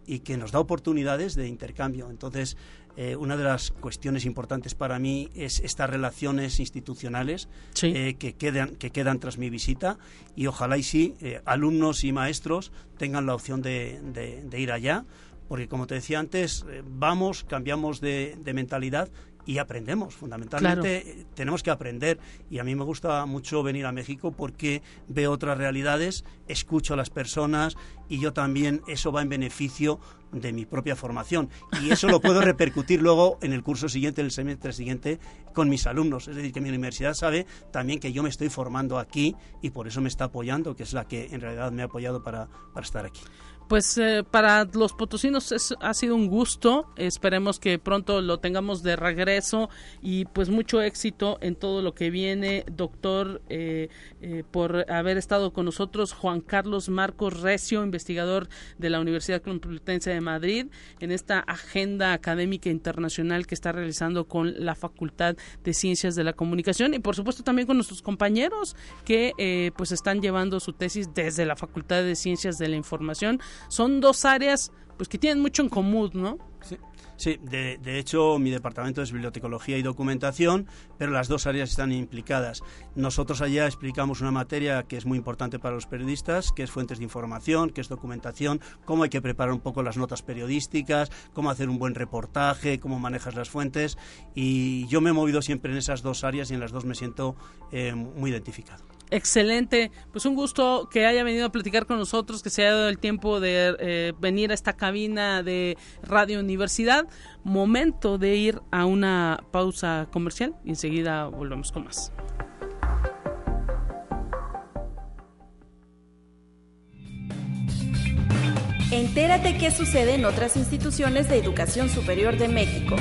y que nos da oportunidades de intercambio. Entonces, eh, una de las cuestiones importantes para mí es estas relaciones institucionales eh, que, quedan, que quedan tras mi visita. Y ojalá y sí, eh, alumnos y maestros tengan la opción de, de, ir allá, porque como te decía antes, vamos, cambiamos de, de mentalidad y aprendemos. Fundamentalmente tenemos que aprender y a mí me gusta mucho venir a México porque veo otras realidades, escucho a las personas y yo también eso va en beneficio de mi propia formación y eso lo puedo (laughs) repercutir luego en el curso siguiente, el semestre siguiente con mis alumnos. Es decir, que mi universidad sabe también que yo me estoy formando aquí y por eso me está apoyando, que es la que en realidad me ha apoyado para, para estar aquí. Pues eh, para los potosinos ha sido un gusto. Esperemos que pronto lo tengamos de regreso y pues mucho éxito en todo lo que viene, doctor, eh, eh, por haber estado con nosotros. Juan Carlos Marcos Recio, investigador de la Universidad Complutense de Madrid, en esta agenda académica internacional que está realizando con la Facultad de Ciencias de la Comunicación y por supuesto también con nuestros compañeros que pues están llevando su tesis desde la Facultad de Ciencias de la Información son dos áreas pues que tienen mucho en común, ¿no? Sí. Sí, de, de, hecho mi departamento es bibliotecología y documentación, pero las dos áreas están implicadas. Nosotros allá explicamos una materia que es muy importante para los periodistas, que es fuentes de información, que es documentación, cómo hay que preparar un poco las notas periodísticas, cómo hacer un buen reportaje, cómo manejas las fuentes. Y yo me he movido siempre en esas dos áreas y en las dos me siento eh, muy identificado. Excelente, pues un gusto que haya venido a platicar con nosotros, que se haya dado el tiempo de eh, venir a esta cabina de Radio Universidad. Momento de ir a una pausa comercial y enseguida volvemos con más. Entérate qué sucede en otras instituciones de educación superior de México.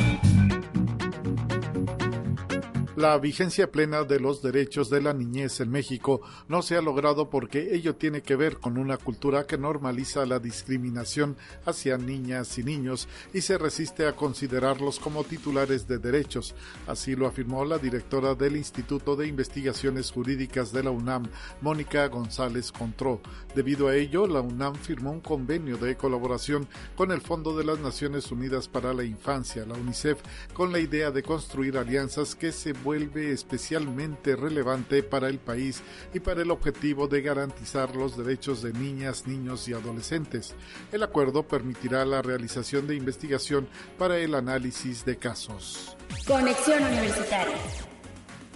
La vigencia plena de los derechos de la niñez en México no se ha logrado porque ello tiene que ver con una cultura que normaliza la discriminación hacia niñas y niños y se resiste a considerarlos como titulares de derechos. Así lo afirmó la directora del Instituto de Investigaciones Jurídicas de la UNAM, Mónica González Contró. Debido a ello, la UNAM firmó un convenio de colaboración con el Fondo de las Naciones Unidas para la Infancia, la UNICEF, con la idea de construir alianzas que se vuelve especialmente relevante para el país y para el objetivo de garantizar los derechos de niñas, niños y adolescentes. El acuerdo permitirá la realización de investigación para el análisis de casos. Conexión Universitaria.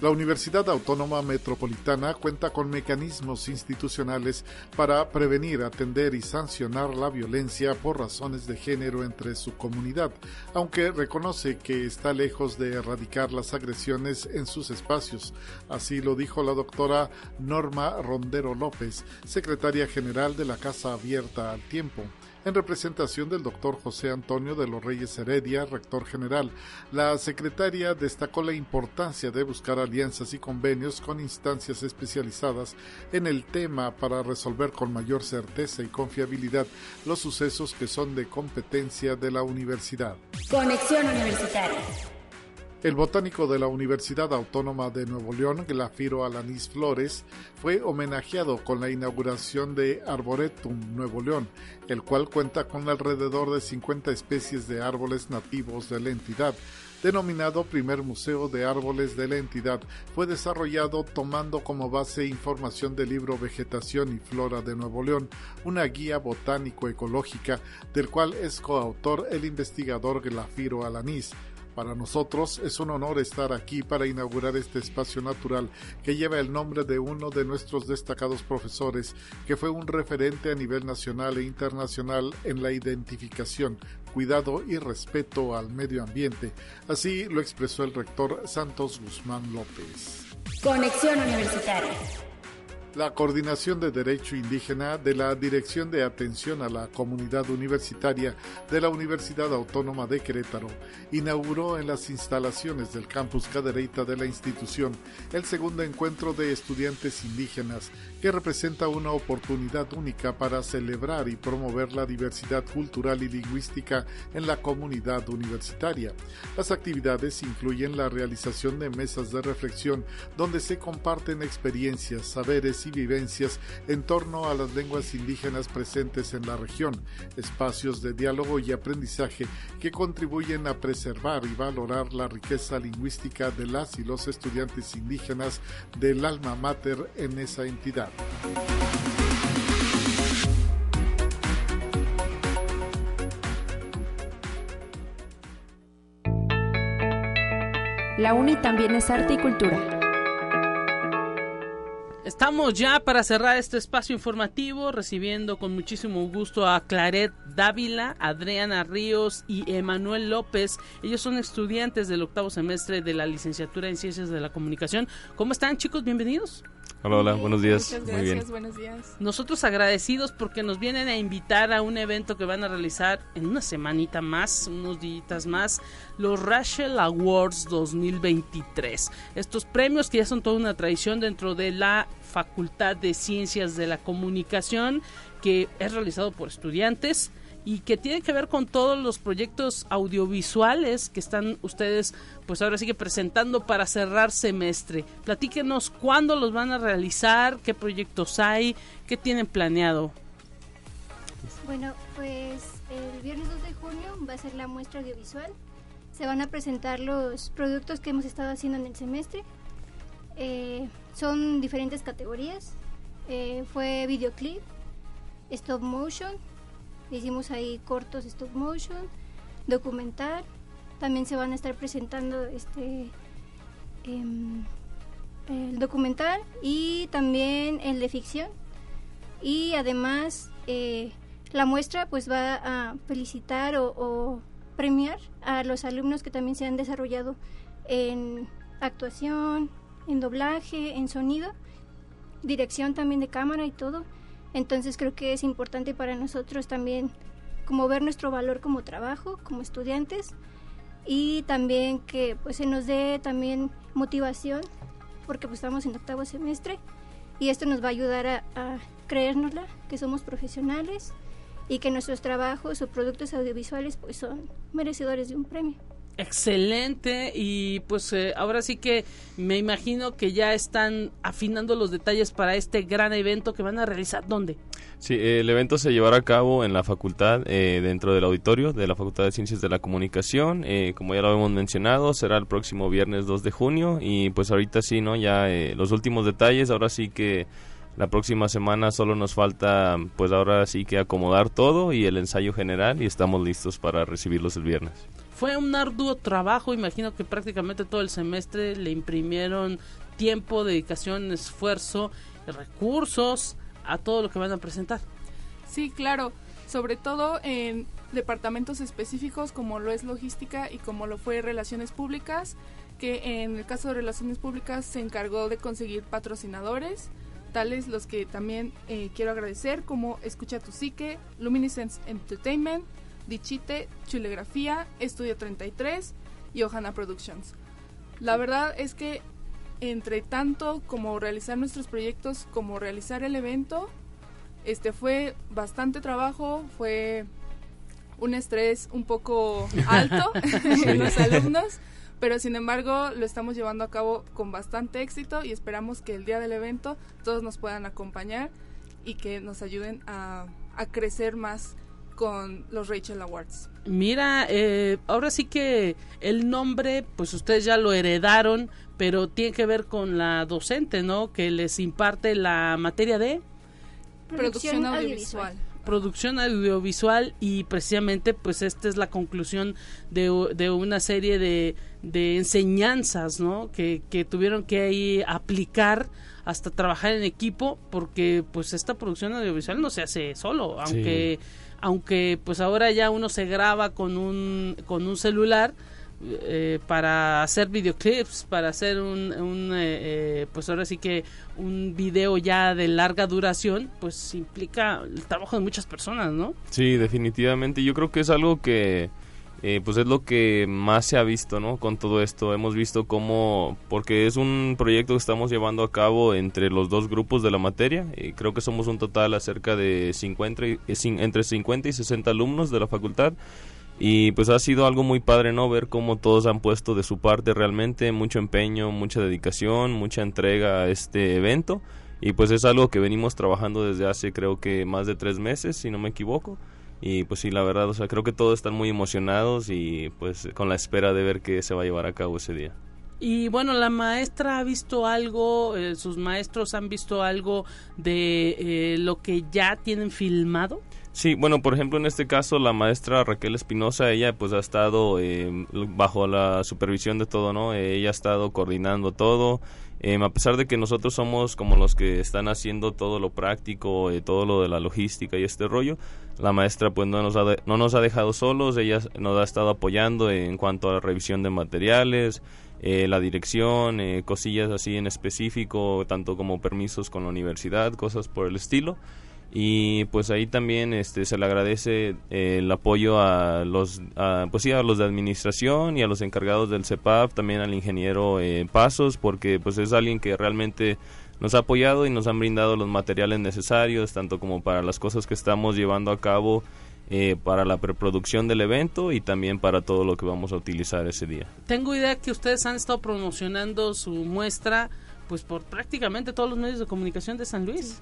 La Universidad Autónoma Metropolitana cuenta con mecanismos institucionales para prevenir, atender y sancionar la violencia por razones de género entre su comunidad, aunque reconoce que está lejos de erradicar las agresiones en sus espacios. Así lo dijo la doctora Norma Rondero López, secretaria general de la Casa Abierta al Tiempo en representación del doctor José Antonio de los Reyes Heredia, rector general. La secretaria destacó la importancia de buscar alianzas y convenios con instancias especializadas en el tema para resolver con mayor certeza y confiabilidad los sucesos que son de competencia de la universidad. Conexión Universitaria. El botánico de la Universidad Autónoma de Nuevo León, Glafiro Alanis Flores, fue homenajeado con la inauguración de Arboretum Nuevo León, el cual cuenta con alrededor de 50 especies de árboles nativos de la entidad. Denominado Primer Museo de Árboles de la entidad, fue desarrollado tomando como base información del libro Vegetación y Flora de Nuevo León, una guía botánico-ecológica del cual es coautor el investigador Glafiro Alanís. Para nosotros es un honor estar aquí para inaugurar este espacio natural que lleva el nombre de uno de nuestros destacados profesores, que fue un referente a nivel nacional e internacional en la identificación, cuidado y respeto al medio ambiente. Así lo expresó el rector Santos Guzmán López. Conexión Universitaria la Coordinación de Derecho Indígena de la Dirección de Atención a la Comunidad Universitaria de la Universidad Autónoma de Querétaro inauguró en las instalaciones del campus Cadereyta de la institución el segundo encuentro de estudiantes indígenas que representa una oportunidad única para celebrar y promover la diversidad cultural y lingüística en la comunidad universitaria. Las actividades incluyen la realización de mesas de reflexión donde se comparten experiencias, saberes y vivencias en torno a las lenguas indígenas presentes en la región, espacios de diálogo y aprendizaje que contribuyen a preservar y valorar la riqueza lingüística de las y los estudiantes indígenas del alma mater en esa entidad. La UNI también es arte y cultura. Estamos ya para cerrar este espacio informativo, recibiendo con muchísimo gusto a Claret Dávila, Adriana Ríos y Emanuel López. Ellos son estudiantes del octavo semestre de la licenciatura en Ciencias de la Comunicación. ¿Cómo están, chicos? Bienvenidos. Hola, hola, buenos días. Muchas gracias, Muy bien. buenos días. Nosotros agradecidos porque nos vienen a invitar a un evento que van a realizar en una semanita más, unos días más, los Rachel Awards 2023. Estos premios que ya son toda una tradición dentro de la Facultad de Ciencias de la Comunicación, que es realizado por estudiantes y que tiene que ver con todos los proyectos audiovisuales que están ustedes pues ahora sigue presentando para cerrar semestre. Platíquenos cuándo los van a realizar, qué proyectos hay, qué tienen planeado. Bueno, pues el viernes 2 de junio va a ser la muestra audiovisual. Se van a presentar los productos que hemos estado haciendo en el semestre. Eh, son diferentes categorías. Eh, fue videoclip, stop motion, Hicimos ahí cortos stop motion, documental. También se van a estar presentando este em, el documental y también el de ficción. Y además eh, la muestra pues va a felicitar o, o premiar a los alumnos que también se han desarrollado en actuación, en doblaje, en sonido, dirección también de cámara y todo. Entonces creo que es importante para nosotros también como ver nuestro valor como trabajo, como estudiantes y también que pues se nos dé también motivación porque pues estamos en octavo semestre y esto nos va a ayudar a, a que somos profesionales y que nuestros trabajos o productos audiovisuales pues son merecedores de un premio. Excelente y pues eh, ahora sí que me imagino que ya están afinando los detalles para este gran evento que van a realizar. ¿Dónde? Sí, el evento se llevará a cabo en la facultad, eh, dentro del auditorio de la Facultad de Ciencias de la Comunicación. Eh, como ya lo hemos mencionado, será el próximo viernes 2 de junio y pues ahorita sí, ¿no? Ya los últimos detalles, ahora sí que la próxima semana solo nos falta pues ahora sí que acomodar todo y el ensayo general y estamos listos para recibirlos el viernes. Fue un arduo trabajo, imagino que prácticamente todo el semestre le imprimieron tiempo, dedicación, esfuerzo, recursos a todo lo que van a presentar. Sí, claro, sobre todo en departamentos específicos como lo es logística y como lo fue relaciones públicas, que en el caso de relaciones públicas se encargó de conseguir patrocinadores, tales los que también eh, quiero agradecer como Escucha tu Psique, Luminescence Entertainment, Dichite, Chulegrafía, Estudio 33 y Ohana Productions. La verdad es que entre tanto como realizar nuestros proyectos como realizar el evento, este fue bastante trabajo, fue un estrés un poco (laughs) alto (laughs) en los alumnos, pero sin embargo lo estamos llevando a cabo con bastante éxito y esperamos que el día del evento todos nos puedan acompañar y que nos ayuden a, a crecer más con los Rachel Awards. Mira, eh, ahora sí que el nombre, pues ustedes ya lo heredaron, pero tiene que ver con la docente, ¿no? Que les imparte la materia de producción, audiovisual. Producción audiovisual y precisamente pues esta es la conclusión de, de una serie de, de enseñanzas, ¿no? Que, que tuvieron que ahí aplicar hasta trabajar en equipo porque pues esta producción audiovisual no se hace solo, aunque aunque pues ahora ya uno se graba con un, con un celular eh, para hacer videoclips, para hacer un, un eh, eh, pues ahora sí que un video ya de larga duración, pues implica el trabajo de muchas personas, ¿no? Sí, definitivamente. Yo creo que es algo que eh, pues es lo que más se ha visto, ¿no? Con todo esto hemos visto cómo, porque es un proyecto que estamos llevando a cabo entre los dos grupos de la materia, y creo que somos un total acerca de 50, eh, entre 50 y 60 alumnos de la facultad, y pues ha sido algo muy padre, ¿no? Ver cómo todos han puesto de su parte realmente mucho empeño, mucha dedicación, mucha entrega a este evento, y pues es algo que venimos trabajando desde hace creo que más de tres meses, si no me equivoco y pues sí, la verdad, o sea, creo que todos están muy emocionados y pues con la espera de ver qué se va a llevar a cabo ese día. Y bueno, la maestra ha visto algo, eh, sus maestros han visto algo de eh, lo que ya tienen filmado. Sí, bueno, por ejemplo, en este caso, la maestra Raquel Espinosa, ella pues ha estado eh, bajo la supervisión de todo, ¿no? ella ha estado coordinando todo, Em, a pesar de que nosotros somos como los que están haciendo todo lo práctico, eh, todo lo de la logística y este rollo, la maestra pues no nos ha, no nos ha dejado solos, ella nos ha estado apoyando en cuanto a la revisión de materiales, eh, la dirección, eh, cosillas así en específico, tanto como permisos con la universidad, cosas por el estilo y pues ahí también este se le agradece eh, el apoyo a los pues sí, a los de administración y a los encargados del CEPAP también al ingeniero eh, Pasos porque pues es alguien que realmente nos ha apoyado y nos han brindado los materiales necesarios tanto como para las cosas que estamos llevando a cabo eh, para la preproducción del evento y también para todo lo que vamos a utilizar ese día. Tengo idea que ustedes han estado promocionando su muestra pues por prácticamente todos los medios de comunicación de San Luis.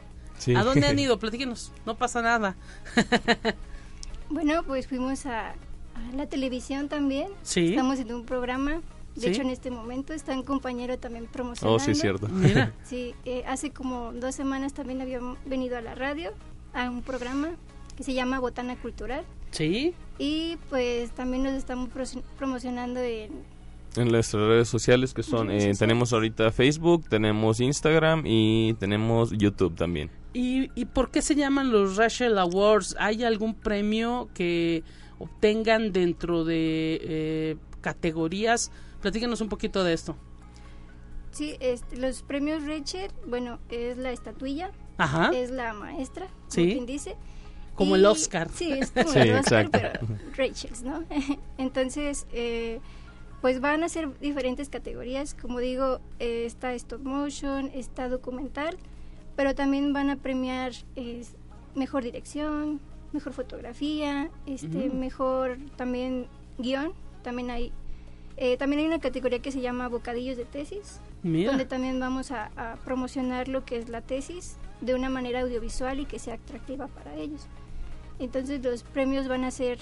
¿A dónde han (laughs) ido? Platíquenos, no pasa nada. (laughs) bueno, pues fuimos a, la televisión también. Sí. Estamos en un programa. De hecho, en este momento está un compañero también promocionando. Oh, sí, cierto. Mira. (laughs) Sí, eh, hace como dos semanas también había venido a la radio, a un programa que se llama Botana Cultural. Sí. Y pues también nos estamos promocionando en en las redes sociales que son, eh, tenemos ahorita Facebook, tenemos Instagram y tenemos YouTube también. ¿Y, ¿Y por qué se llaman los Rachel Awards? ¿Hay algún premio que obtengan dentro de eh, categorías? Platícanos un poquito de esto. Sí, este, los premios Rachel, bueno, es la estatuilla, es la maestra, como quien dice. Como el Oscar. Sí, es (laughs) como el Oscar, pero Rachel, ¿no? (laughs) Entonces, eh, pues van a ser diferentes categorías, como digo, eh, está stop motion, está documental, pero también van a premiar mejor dirección, mejor fotografía, este, mejor también guion, también hay eh, también hay una categoría que se llama bocadillos de tesis, donde también vamos a, a, promocionar lo que es la tesis de una manera audiovisual y que sea atractiva para ellos. Entonces los premios van a ser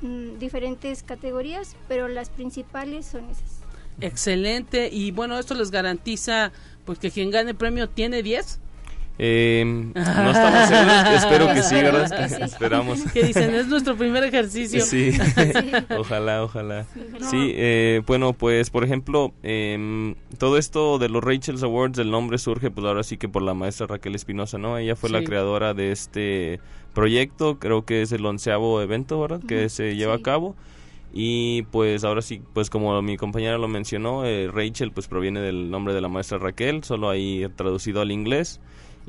Mm, diferentes categorías, pero las principales son esas. Excelente, y bueno, esto les garantiza pues que quien gane el premio tiene 10. Eh, (laughs) no estamos seguros, (laughs) espero que sí, ¿verdad? Esperamos. Que dicen, es nuestro primer ejercicio. Sí, (laughs) ojalá, ojalá. Sí, eh, bueno, pues por ejemplo, eh, todo esto de los Rachel's Awards, el nombre surge pues ahora sí que por la maestra Raquel Espinosa, ¿no? Ella fue la creadora de este proyecto, creo que es el onceavo evento, ¿verdad? Que se lleva a cabo. Y pues ahora sí, pues como mi compañera lo mencionó, eh, Rachel pues proviene del nombre de la maestra Raquel, solo ahí traducido al inglés.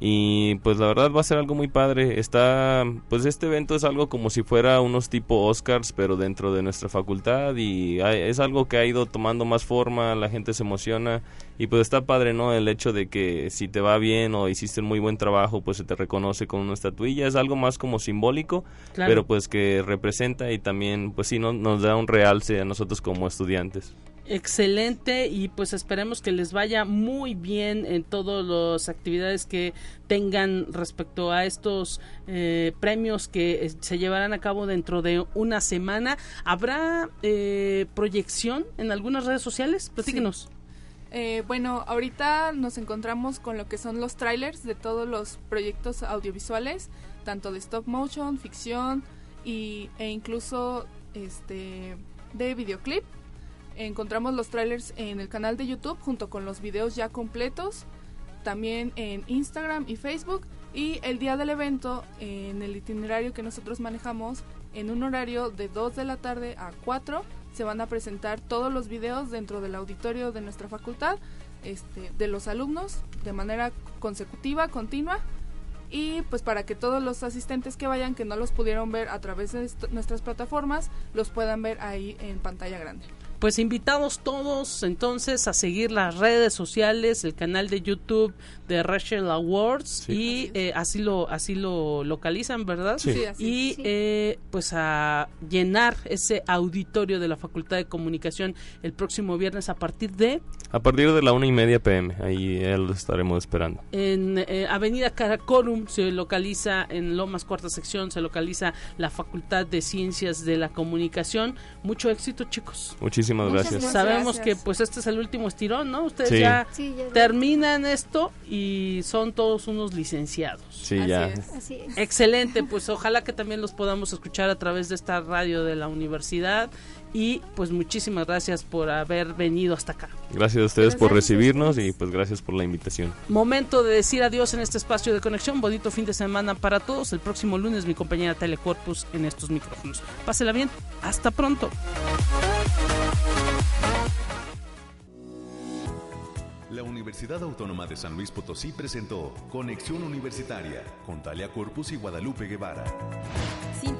Y pues la verdad va a ser algo muy padre. Está, pues este evento es algo como si fuera unos tipo Oscars, pero dentro de nuestra facultad y es algo que ha ido tomando más forma, la gente se emociona y pues está padre, ¿no? El hecho de que si te va bien o hiciste un muy buen trabajo, pues se te reconoce con una estatuilla. Es algo más como simbólico, pero pues que representa y también, pues sí, no, nos da un realce a nosotros como estudiantes. Excelente y pues esperemos que les vaya muy bien en todas las actividades que tengan respecto a estos eh, premios que eh, se llevarán a cabo dentro de una semana. ¿Habrá eh, proyección en algunas redes sociales? Platíquenos. bueno, ahorita nos encontramos con lo que son los trailers de todos los proyectos audiovisuales, tanto de stop motion, ficción y, e incluso este de videoclip encontramos los trailers en el canal de YouTube junto con los videos ya completos, también en Instagram y Facebook y el día del evento en el itinerario que nosotros manejamos en un horario de 2 de la tarde a 4 se van a presentar todos los videos dentro del auditorio de nuestra facultad este, de los alumnos de manera consecutiva, continua y pues para que todos los asistentes que vayan que no los pudieron ver a través de nuestras plataformas los puedan ver ahí en pantalla grande. Pues invitamos todos entonces a seguir las redes sociales, el canal de YouTube de Rachel Awards y eh, así lo así lo localizan, ¿verdad? Sí. y eh, pues a llenar ese auditorio de la Facultad de Comunicación el próximo viernes a partir de a partir de la una y media pm ahí lo estaremos esperando. En eh, Avenida Caracorum se localiza en Lomas cuarta sección se localiza la Facultad de Ciencias de la Comunicación. Mucho éxito, chicos. Muchísimas gracias. Sabemos que pues este es el último estirón, ¿no? Ustedes ya, terminan esto y son todos unos licenciados. Sí, ya. Excelente, pues ojalá que también los podamos escuchar a través de esta radio de la universidad y pues muchísimas gracias por haber venido hasta acá. Gracias a ustedes por recibirnos y pues gracias por la invitación. Momento de decir adiós en este espacio de conexión. Bonito fin de semana para todos. El próximo lunes mi compañera Telecorpus en estos micrófonos. Pásela bien. Hasta pronto. La Universidad Autónoma de San Luis Potosí presentó Conexión Universitaria con Talia Corpus y Guadalupe Guevara.